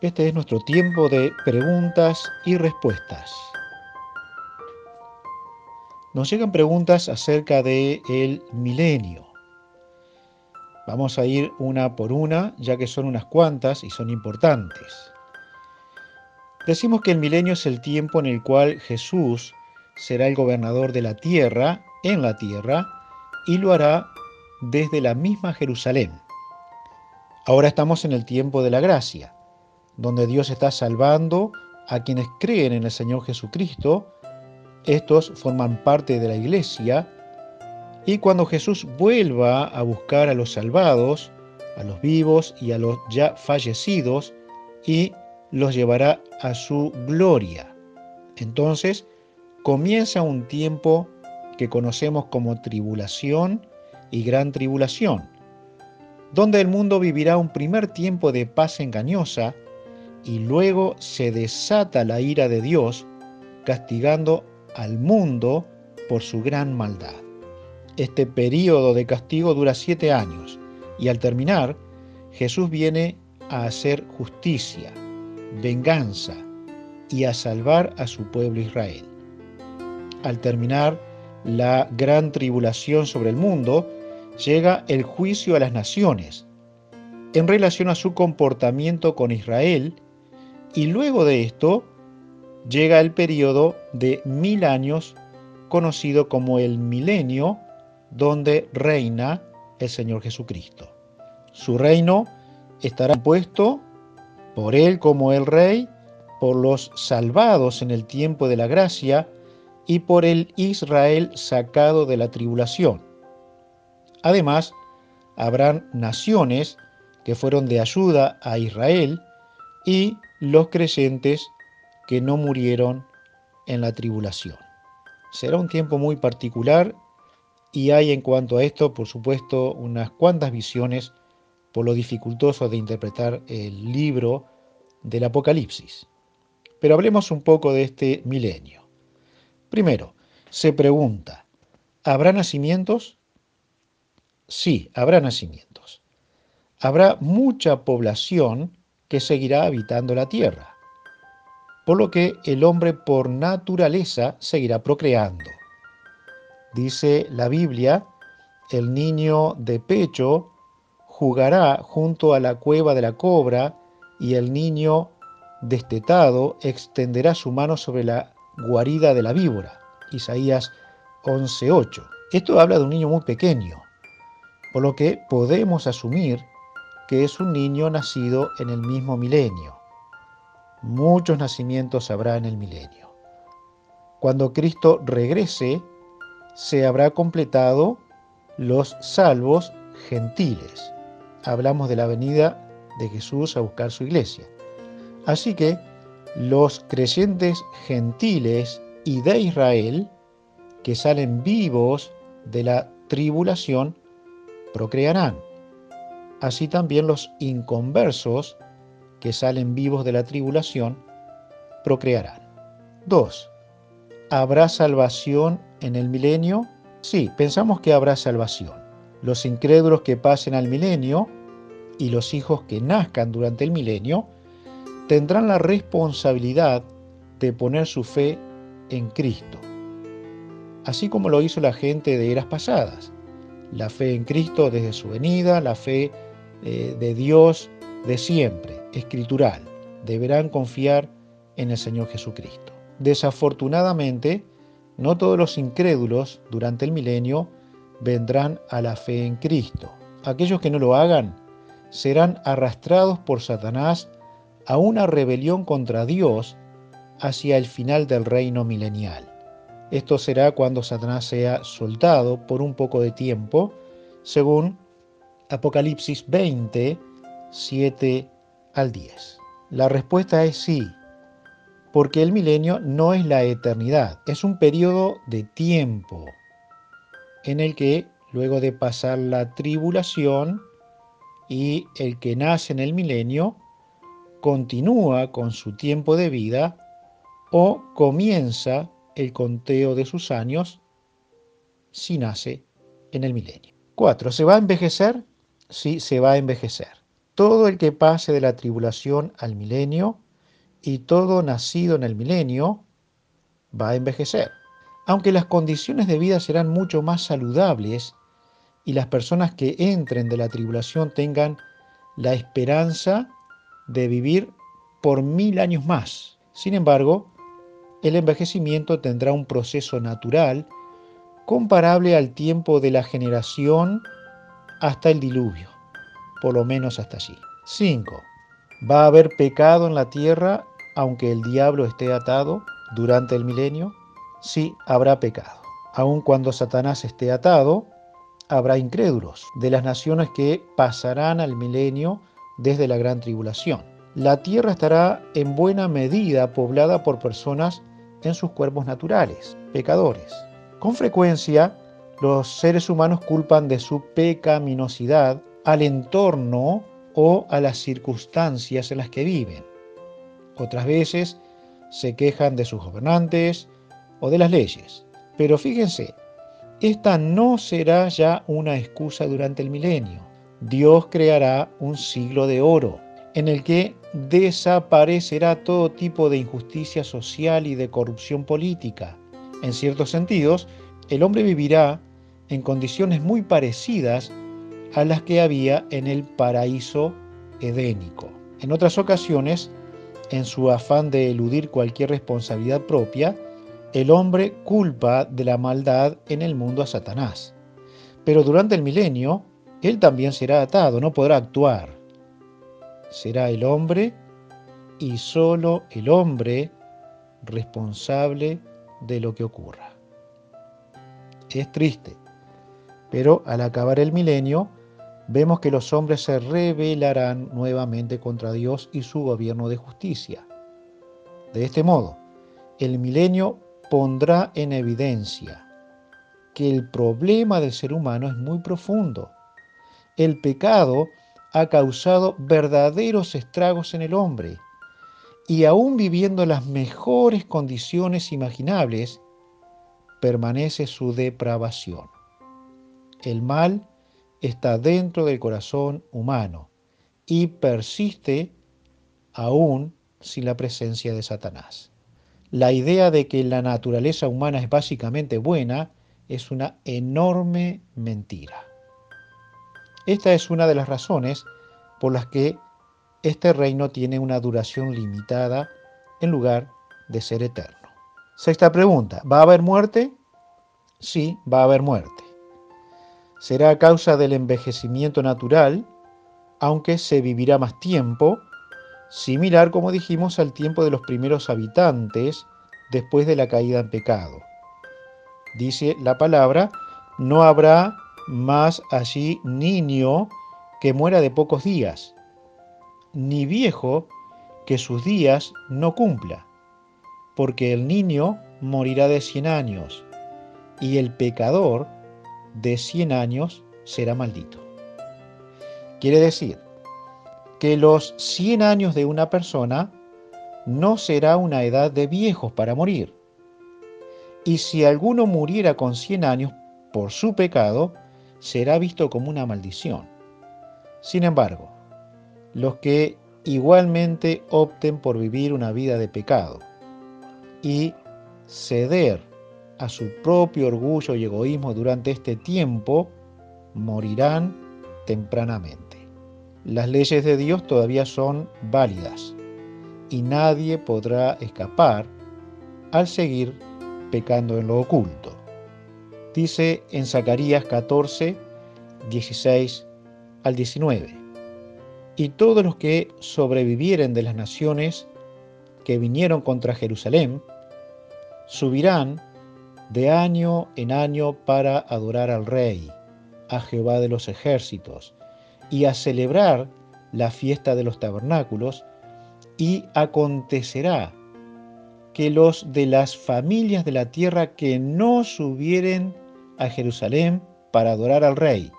Este es nuestro tiempo de preguntas y respuestas. Nos llegan preguntas acerca de el milenio. Vamos a ir una por una, ya que son unas cuantas y son importantes. Decimos que el milenio es el tiempo en el cual Jesús será el gobernador de la tierra, en la tierra, y lo hará desde la misma Jerusalén. Ahora estamos en el tiempo de la gracia donde Dios está salvando a quienes creen en el Señor Jesucristo. Estos forman parte de la iglesia. Y cuando Jesús vuelva a buscar a los salvados, a los vivos y a los ya fallecidos, y los llevará a su gloria. Entonces comienza un tiempo que conocemos como tribulación y gran tribulación, donde el mundo vivirá un primer tiempo de paz engañosa, y luego se desata la ira de Dios castigando al mundo por su gran maldad. Este periodo de castigo dura siete años y al terminar Jesús viene a hacer justicia, venganza y a salvar a su pueblo Israel. Al terminar la gran tribulación sobre el mundo, llega el juicio a las naciones en relación a su comportamiento con Israel y luego de esto llega el periodo de mil años conocido como el milenio, donde reina el Señor Jesucristo. Su reino estará puesto por Él como el Rey, por los salvados en el tiempo de la gracia y por el Israel sacado de la tribulación. Además, habrán naciones que fueron de ayuda a Israel y los creyentes que no murieron en la tribulación. Será un tiempo muy particular y hay en cuanto a esto, por supuesto, unas cuantas visiones por lo dificultoso de interpretar el libro del Apocalipsis. Pero hablemos un poco de este milenio. Primero, se pregunta, ¿habrá nacimientos? Sí, habrá nacimientos. habrá mucha población que seguirá habitando la tierra, por lo que el hombre por naturaleza seguirá procreando. Dice la Biblia, el niño de pecho jugará junto a la cueva de la cobra y el niño destetado extenderá su mano sobre la guarida de la víbora. Isaías 11.8. Esto habla de un niño muy pequeño, por lo que podemos asumir que es un niño nacido en el mismo milenio. Muchos nacimientos habrá en el milenio. Cuando Cristo regrese, se habrá completado los salvos gentiles. Hablamos de la venida de Jesús a buscar su iglesia. Así que los creyentes gentiles y de Israel, que salen vivos de la tribulación, procrearán. Así también los inconversos, que salen vivos de la tribulación, procrearán. 2. ¿Habrá salvación en el milenio? Sí, pensamos que habrá salvación. Los incrédulos que pasen al milenio y los hijos que nazcan durante el milenio tendrán la responsabilidad de poner su fe en Cristo, así como lo hizo la gente de eras pasadas. La fe en Cristo desde su venida, la fe eh, de Dios de siempre, escritural. Deberán confiar en el Señor Jesucristo. Desafortunadamente, no todos los incrédulos durante el milenio vendrán a la fe en Cristo. Aquellos que no lo hagan serán arrastrados por Satanás a una rebelión contra Dios hacia el final del reino milenial. Esto será cuando Satanás sea soltado por un poco de tiempo, según Apocalipsis 20, 7 al 10. La respuesta es sí, porque el milenio no es la eternidad, es un periodo de tiempo en el que, luego de pasar la tribulación y el que nace en el milenio, continúa con su tiempo de vida o comienza el conteo de sus años si nace en el milenio. 4. ¿Se va a envejecer? Sí, se va a envejecer. Todo el que pase de la tribulación al milenio y todo nacido en el milenio va a envejecer. Aunque las condiciones de vida serán mucho más saludables y las personas que entren de la tribulación tengan la esperanza de vivir por mil años más. Sin embargo, el envejecimiento tendrá un proceso natural comparable al tiempo de la generación hasta el diluvio, por lo menos hasta allí. 5. ¿Va a haber pecado en la tierra aunque el diablo esté atado durante el milenio? Sí, habrá pecado. Aun cuando Satanás esté atado, habrá incrédulos de las naciones que pasarán al milenio desde la gran tribulación. La tierra estará en buena medida poblada por personas en sus cuerpos naturales, pecadores. Con frecuencia, los seres humanos culpan de su pecaminosidad al entorno o a las circunstancias en las que viven. Otras veces se quejan de sus gobernantes o de las leyes. Pero fíjense, esta no será ya una excusa durante el milenio. Dios creará un siglo de oro en el que desaparecerá todo tipo de injusticia social y de corrupción política. En ciertos sentidos, el hombre vivirá en condiciones muy parecidas a las que había en el paraíso edénico. En otras ocasiones, en su afán de eludir cualquier responsabilidad propia, el hombre culpa de la maldad en el mundo a Satanás. Pero durante el milenio, él también será atado, no podrá actuar. Será el hombre y solo el hombre responsable de lo que ocurra. Es triste, pero al acabar el milenio, vemos que los hombres se rebelarán nuevamente contra Dios y su gobierno de justicia. De este modo, el milenio pondrá en evidencia que el problema del ser humano es muy profundo el pecado ha causado verdaderos estragos en el hombre y aún viviendo las mejores condiciones imaginables, permanece su depravación. El mal está dentro del corazón humano y persiste aún sin la presencia de Satanás. La idea de que la naturaleza humana es básicamente buena es una enorme mentira. Esta es una de las razones por las que este reino tiene una duración limitada en lugar de ser eterno. Sexta pregunta, ¿va a haber muerte? Sí, va a haber muerte. Será a causa del envejecimiento natural, aunque se vivirá más tiempo, similar, como dijimos, al tiempo de los primeros habitantes después de la caída en pecado. Dice la palabra, no habrá más allí niño que muera de pocos días, ni viejo que sus días no cumpla, porque el niño morirá de cien años, y el pecador de cien años será maldito. Quiere decir que los cien años de una persona no será una edad de viejos para morir. Y si alguno muriera con cien años por su pecado, será visto como una maldición. Sin embargo, los que igualmente opten por vivir una vida de pecado y ceder a su propio orgullo y egoísmo durante este tiempo, morirán tempranamente. Las leyes de Dios todavía son válidas y nadie podrá escapar al seguir pecando en lo oculto. Dice en Zacarías 14, 16 al 19 y todos los que sobrevivieren de las naciones que vinieron contra Jerusalén, subirán de año en año para adorar al Rey, a Jehová de los ejércitos, y a celebrar la fiesta de los tabernáculos, y acontecerá que los de las familias de la tierra que no subieren a Jerusalén para adorar al Rey,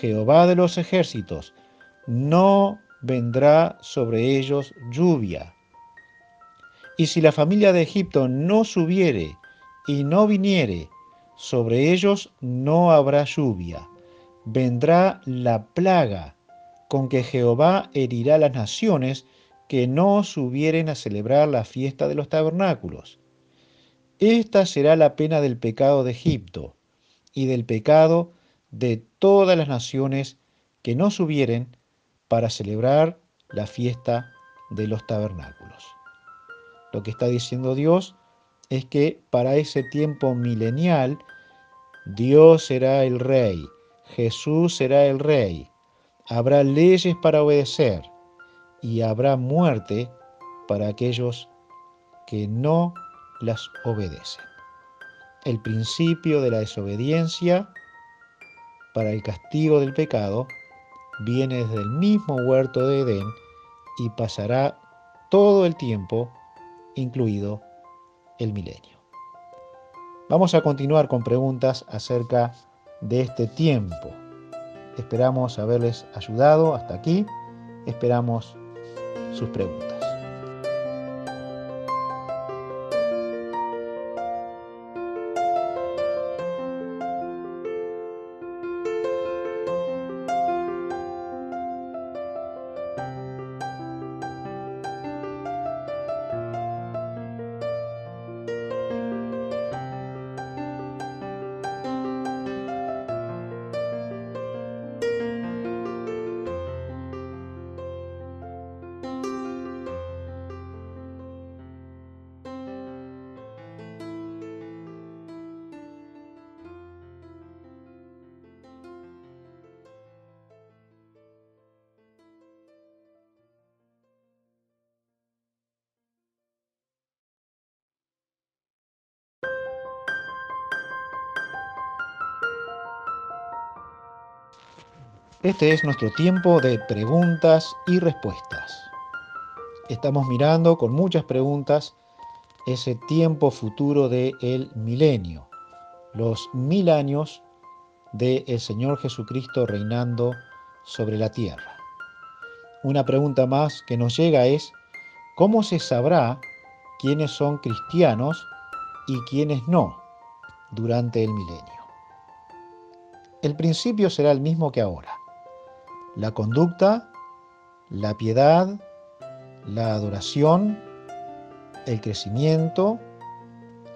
Jehová de los ejércitos, no vendrá sobre ellos lluvia. Y si la familia de Egipto no subiere y no viniere, sobre ellos no habrá lluvia. Vendrá la plaga con que Jehová herirá las naciones que no subieren a celebrar la fiesta de los tabernáculos. Esta será la pena del pecado de Egipto y del pecado de todas las naciones que no subieren para celebrar la fiesta de los tabernáculos. Lo que está diciendo Dios es que para ese tiempo milenial, Dios será el rey, Jesús será el rey, habrá leyes para obedecer y habrá muerte para aquellos que no las obedecen. El principio de la desobediencia para el castigo del pecado viene desde el mismo huerto de Edén y pasará todo el tiempo, incluido el milenio. Vamos a continuar con preguntas acerca de este tiempo. Esperamos haberles ayudado hasta aquí. Esperamos sus preguntas. Este es nuestro tiempo de preguntas y respuestas. Estamos mirando con muchas preguntas ese tiempo futuro del el milenio, los mil años del el Señor Jesucristo reinando sobre la tierra. Una pregunta más que nos llega es, ¿cómo se sabrá quiénes son cristianos y quiénes no durante el milenio? El principio será el mismo que ahora la conducta la piedad, la adoración, el crecimiento,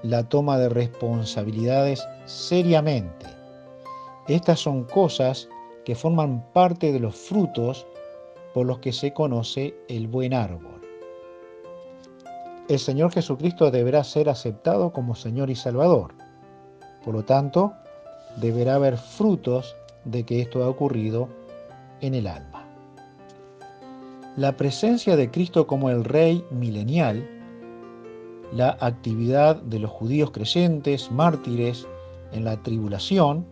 la toma de responsabilidades seriamente. Estas son cosas que forman parte de los frutos por los que se conoce el buen árbol. El Señor Jesucristo deberá ser aceptado como Señor y Salvador. Por lo tanto, deberá haber frutos de que esto ha ocurrido en el alma. La presencia de Cristo como el Rey milenial, la actividad de los judíos creyentes, mártires en la tribulación,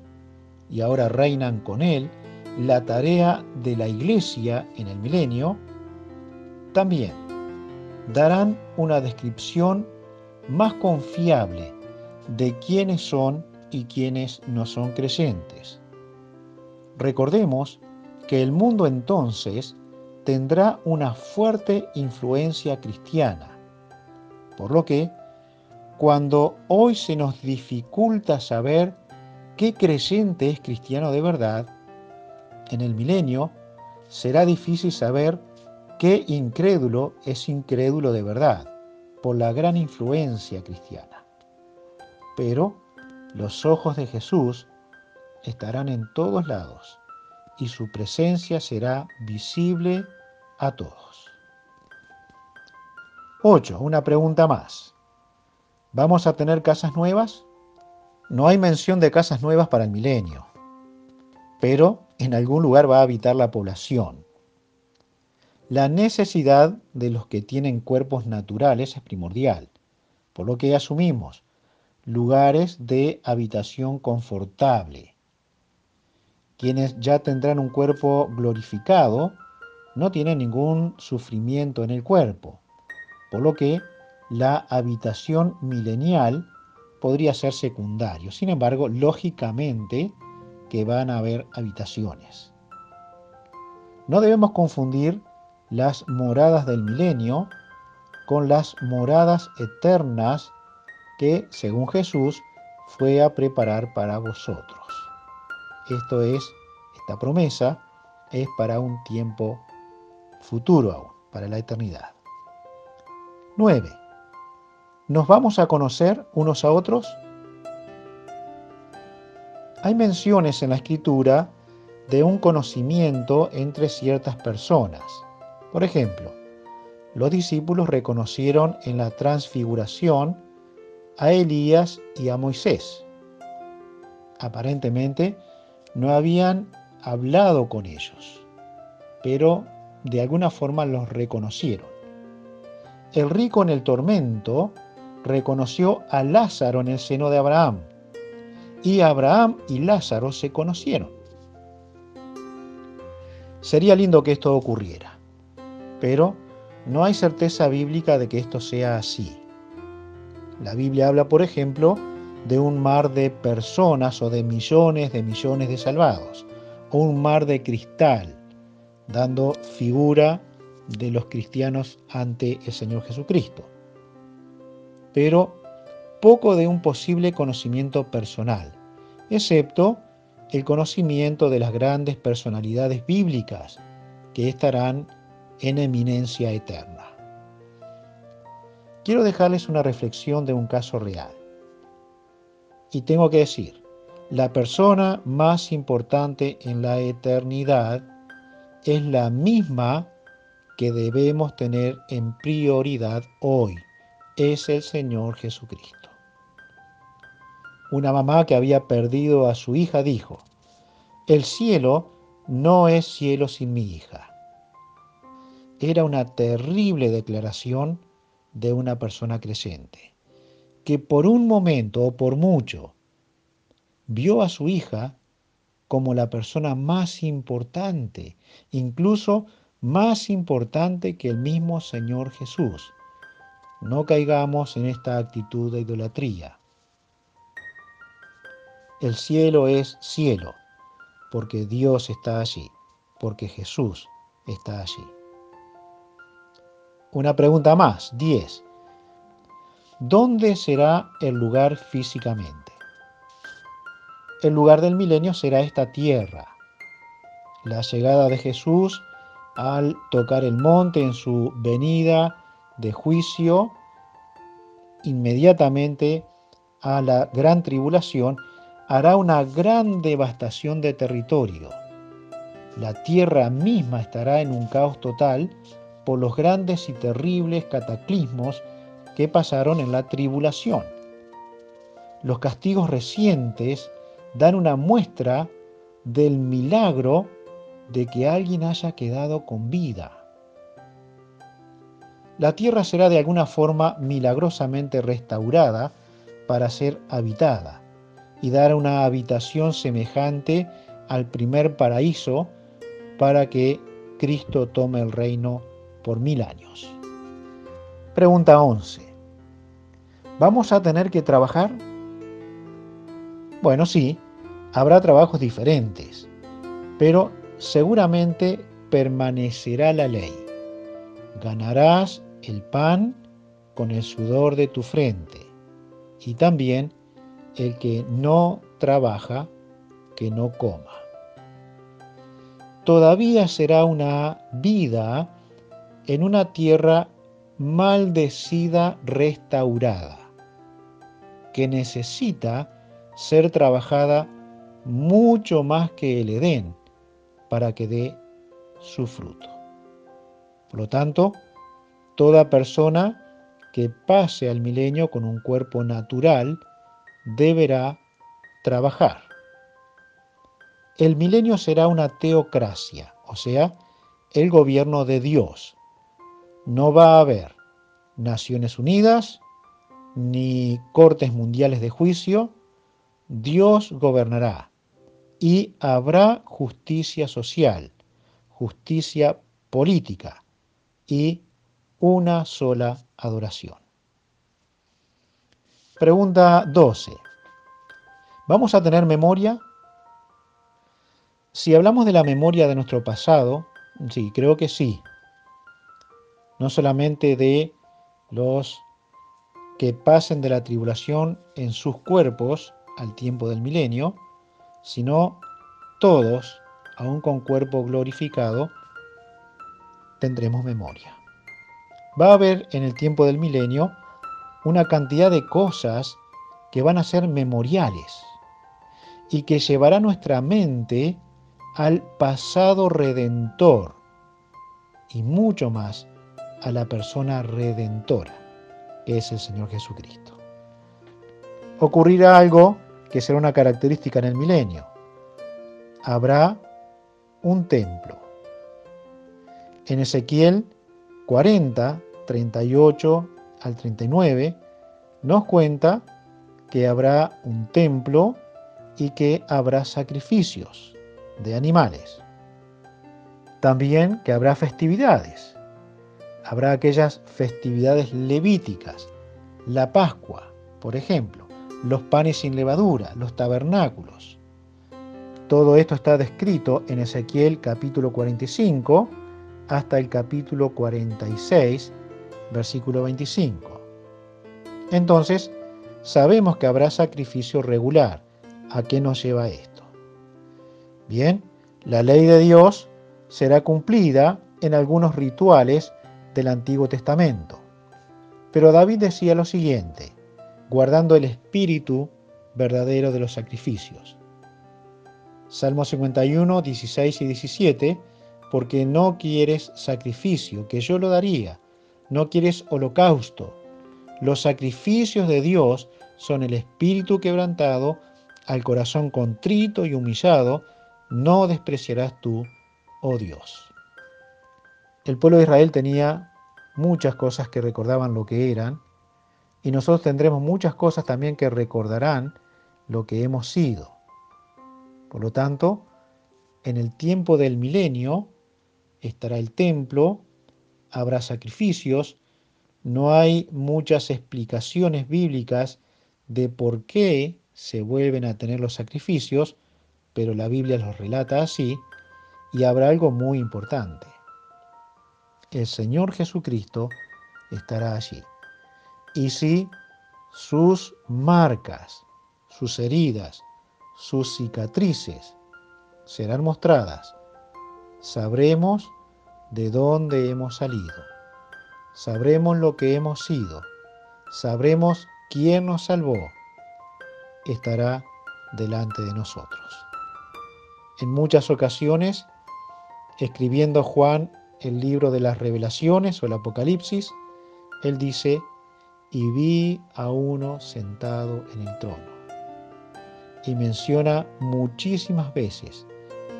y ahora reinan con Él, la tarea de la iglesia en el milenio, también darán una descripción más confiable de quiénes son y quiénes no son creyentes. Recordemos que el mundo entonces tendrá una fuerte influencia cristiana, por lo que cuando hoy se nos dificulta saber qué creyente es cristiano de verdad, en el milenio será difícil saber qué incrédulo es incrédulo de verdad, por la gran influencia cristiana. Pero los ojos de Jesús estarán en todos lados y su presencia será visible a todos. 8. Una pregunta más. ¿Vamos a tener casas nuevas? No hay mención de casas nuevas para el milenio, pero en algún lugar va a habitar la población. La necesidad de los que tienen cuerpos naturales es primordial, por lo que asumimos lugares de habitación confortable. Quienes ya tendrán un cuerpo glorificado no tienen ningún sufrimiento en el cuerpo, por lo que la habitación milenial podría ser secundario. Sin embargo, lógicamente que van a haber habitaciones. No debemos confundir las moradas del milenio con las moradas eternas que, según Jesús, fue a preparar para vosotros. Esto es, esta promesa es para un tiempo futuro aún, para la eternidad. 9. ¿Nos vamos a conocer unos a otros? Hay menciones en la escritura de un conocimiento entre ciertas personas. Por ejemplo, los discípulos reconocieron en la transfiguración a Elías y a Moisés. Aparentemente no habían hablado con ellos, pero de alguna forma los reconocieron. El rico en el tormento reconoció a Lázaro en el seno de Abraham, y Abraham y Lázaro se conocieron. Sería lindo que esto ocurriera, pero no hay certeza bíblica de que esto sea así. La Biblia habla, por ejemplo, de un mar de personas o de millones de millones de salvados, o un mar de cristal, dando figura de los cristianos ante el Señor Jesucristo. Pero poco de un posible conocimiento personal, excepto el conocimiento de las grandes personalidades bíblicas que estarán en eminencia eterna quiero dejarles una reflexión de un caso real. Y tengo que decir, la persona más importante en la eternidad es la misma que debemos tener en prioridad hoy. Es el Señor Jesucristo. Una mamá que había perdido a su hija dijo, el cielo no es cielo sin mi hija. Era una terrible declaración de una persona creyente, que por un momento o por mucho vio a su hija como la persona más importante, incluso más importante que el mismo Señor Jesús. No caigamos en esta actitud de idolatría. El cielo es cielo, porque Dios está allí, porque Jesús está allí. Una pregunta más, 10. ¿Dónde será el lugar físicamente? El lugar del milenio será esta tierra. La llegada de Jesús al tocar el monte en su venida de juicio, inmediatamente a la gran tribulación, hará una gran devastación de territorio. La tierra misma estará en un caos total por los grandes y terribles cataclismos que pasaron en la tribulación. Los castigos recientes dan una muestra del milagro de que alguien haya quedado con vida. La tierra será de alguna forma milagrosamente restaurada para ser habitada y dar una habitación semejante al primer paraíso para que Cristo tome el reino por mil años. Pregunta 11. ¿Vamos a tener que trabajar? Bueno, sí, habrá trabajos diferentes, pero seguramente permanecerá la ley. Ganarás el pan con el sudor de tu frente, y también el que no trabaja, que no coma. Todavía será una vida en una tierra maldecida restaurada, que necesita ser trabajada mucho más que el Edén para que dé su fruto. Por lo tanto, toda persona que pase al milenio con un cuerpo natural deberá trabajar. El milenio será una teocracia, o sea, el gobierno de Dios. No va a haber Naciones Unidas ni cortes mundiales de juicio. Dios gobernará y habrá justicia social, justicia política y una sola adoración. Pregunta 12. ¿Vamos a tener memoria? Si hablamos de la memoria de nuestro pasado, sí, creo que sí. No solamente de los que pasen de la tribulación en sus cuerpos al tiempo del milenio, sino todos, aun con cuerpo glorificado, tendremos memoria. Va a haber en el tiempo del milenio una cantidad de cosas que van a ser memoriales y que llevará nuestra mente al pasado redentor y mucho más a la persona redentora, que es el Señor Jesucristo. Ocurrirá algo que será una característica en el milenio. Habrá un templo. En Ezequiel 40, 38 al 39, nos cuenta que habrá un templo y que habrá sacrificios de animales. También que habrá festividades. Habrá aquellas festividades levíticas, la Pascua, por ejemplo los panes sin levadura, los tabernáculos. Todo esto está descrito en Ezequiel capítulo 45 hasta el capítulo 46, versículo 25. Entonces, sabemos que habrá sacrificio regular. ¿A qué nos lleva esto? Bien, la ley de Dios será cumplida en algunos rituales del Antiguo Testamento. Pero David decía lo siguiente, guardando el espíritu verdadero de los sacrificios. Salmo 51, 16 y 17, porque no quieres sacrificio, que yo lo daría, no quieres holocausto. Los sacrificios de Dios son el espíritu quebrantado, al corazón contrito y humillado, no despreciarás tú, oh Dios. El pueblo de Israel tenía muchas cosas que recordaban lo que eran, y nosotros tendremos muchas cosas también que recordarán lo que hemos sido. Por lo tanto, en el tiempo del milenio estará el templo, habrá sacrificios, no hay muchas explicaciones bíblicas de por qué se vuelven a tener los sacrificios, pero la Biblia los relata así, y habrá algo muy importante. El Señor Jesucristo estará allí y si sus marcas, sus heridas, sus cicatrices serán mostradas, sabremos de dónde hemos salido, sabremos lo que hemos sido, sabremos quién nos salvó, estará delante de nosotros. En muchas ocasiones, escribiendo Juan el libro de las revelaciones o el Apocalipsis, él dice, y vi a uno sentado en el trono. Y menciona muchísimas veces,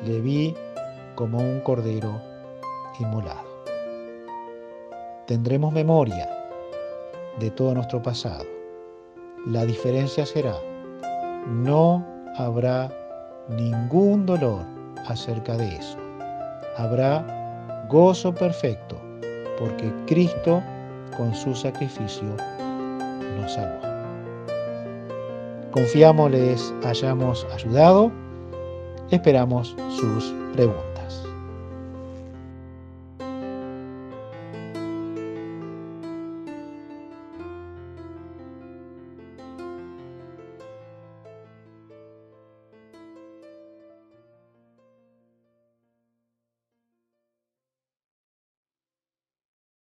le vi como un cordero inmolado. Tendremos memoria de todo nuestro pasado. La diferencia será, no habrá ningún dolor acerca de eso. Habrá gozo perfecto, porque Cristo con su sacrificio nos salvó. Confiamos les hayamos ayudado. Esperamos sus preguntas.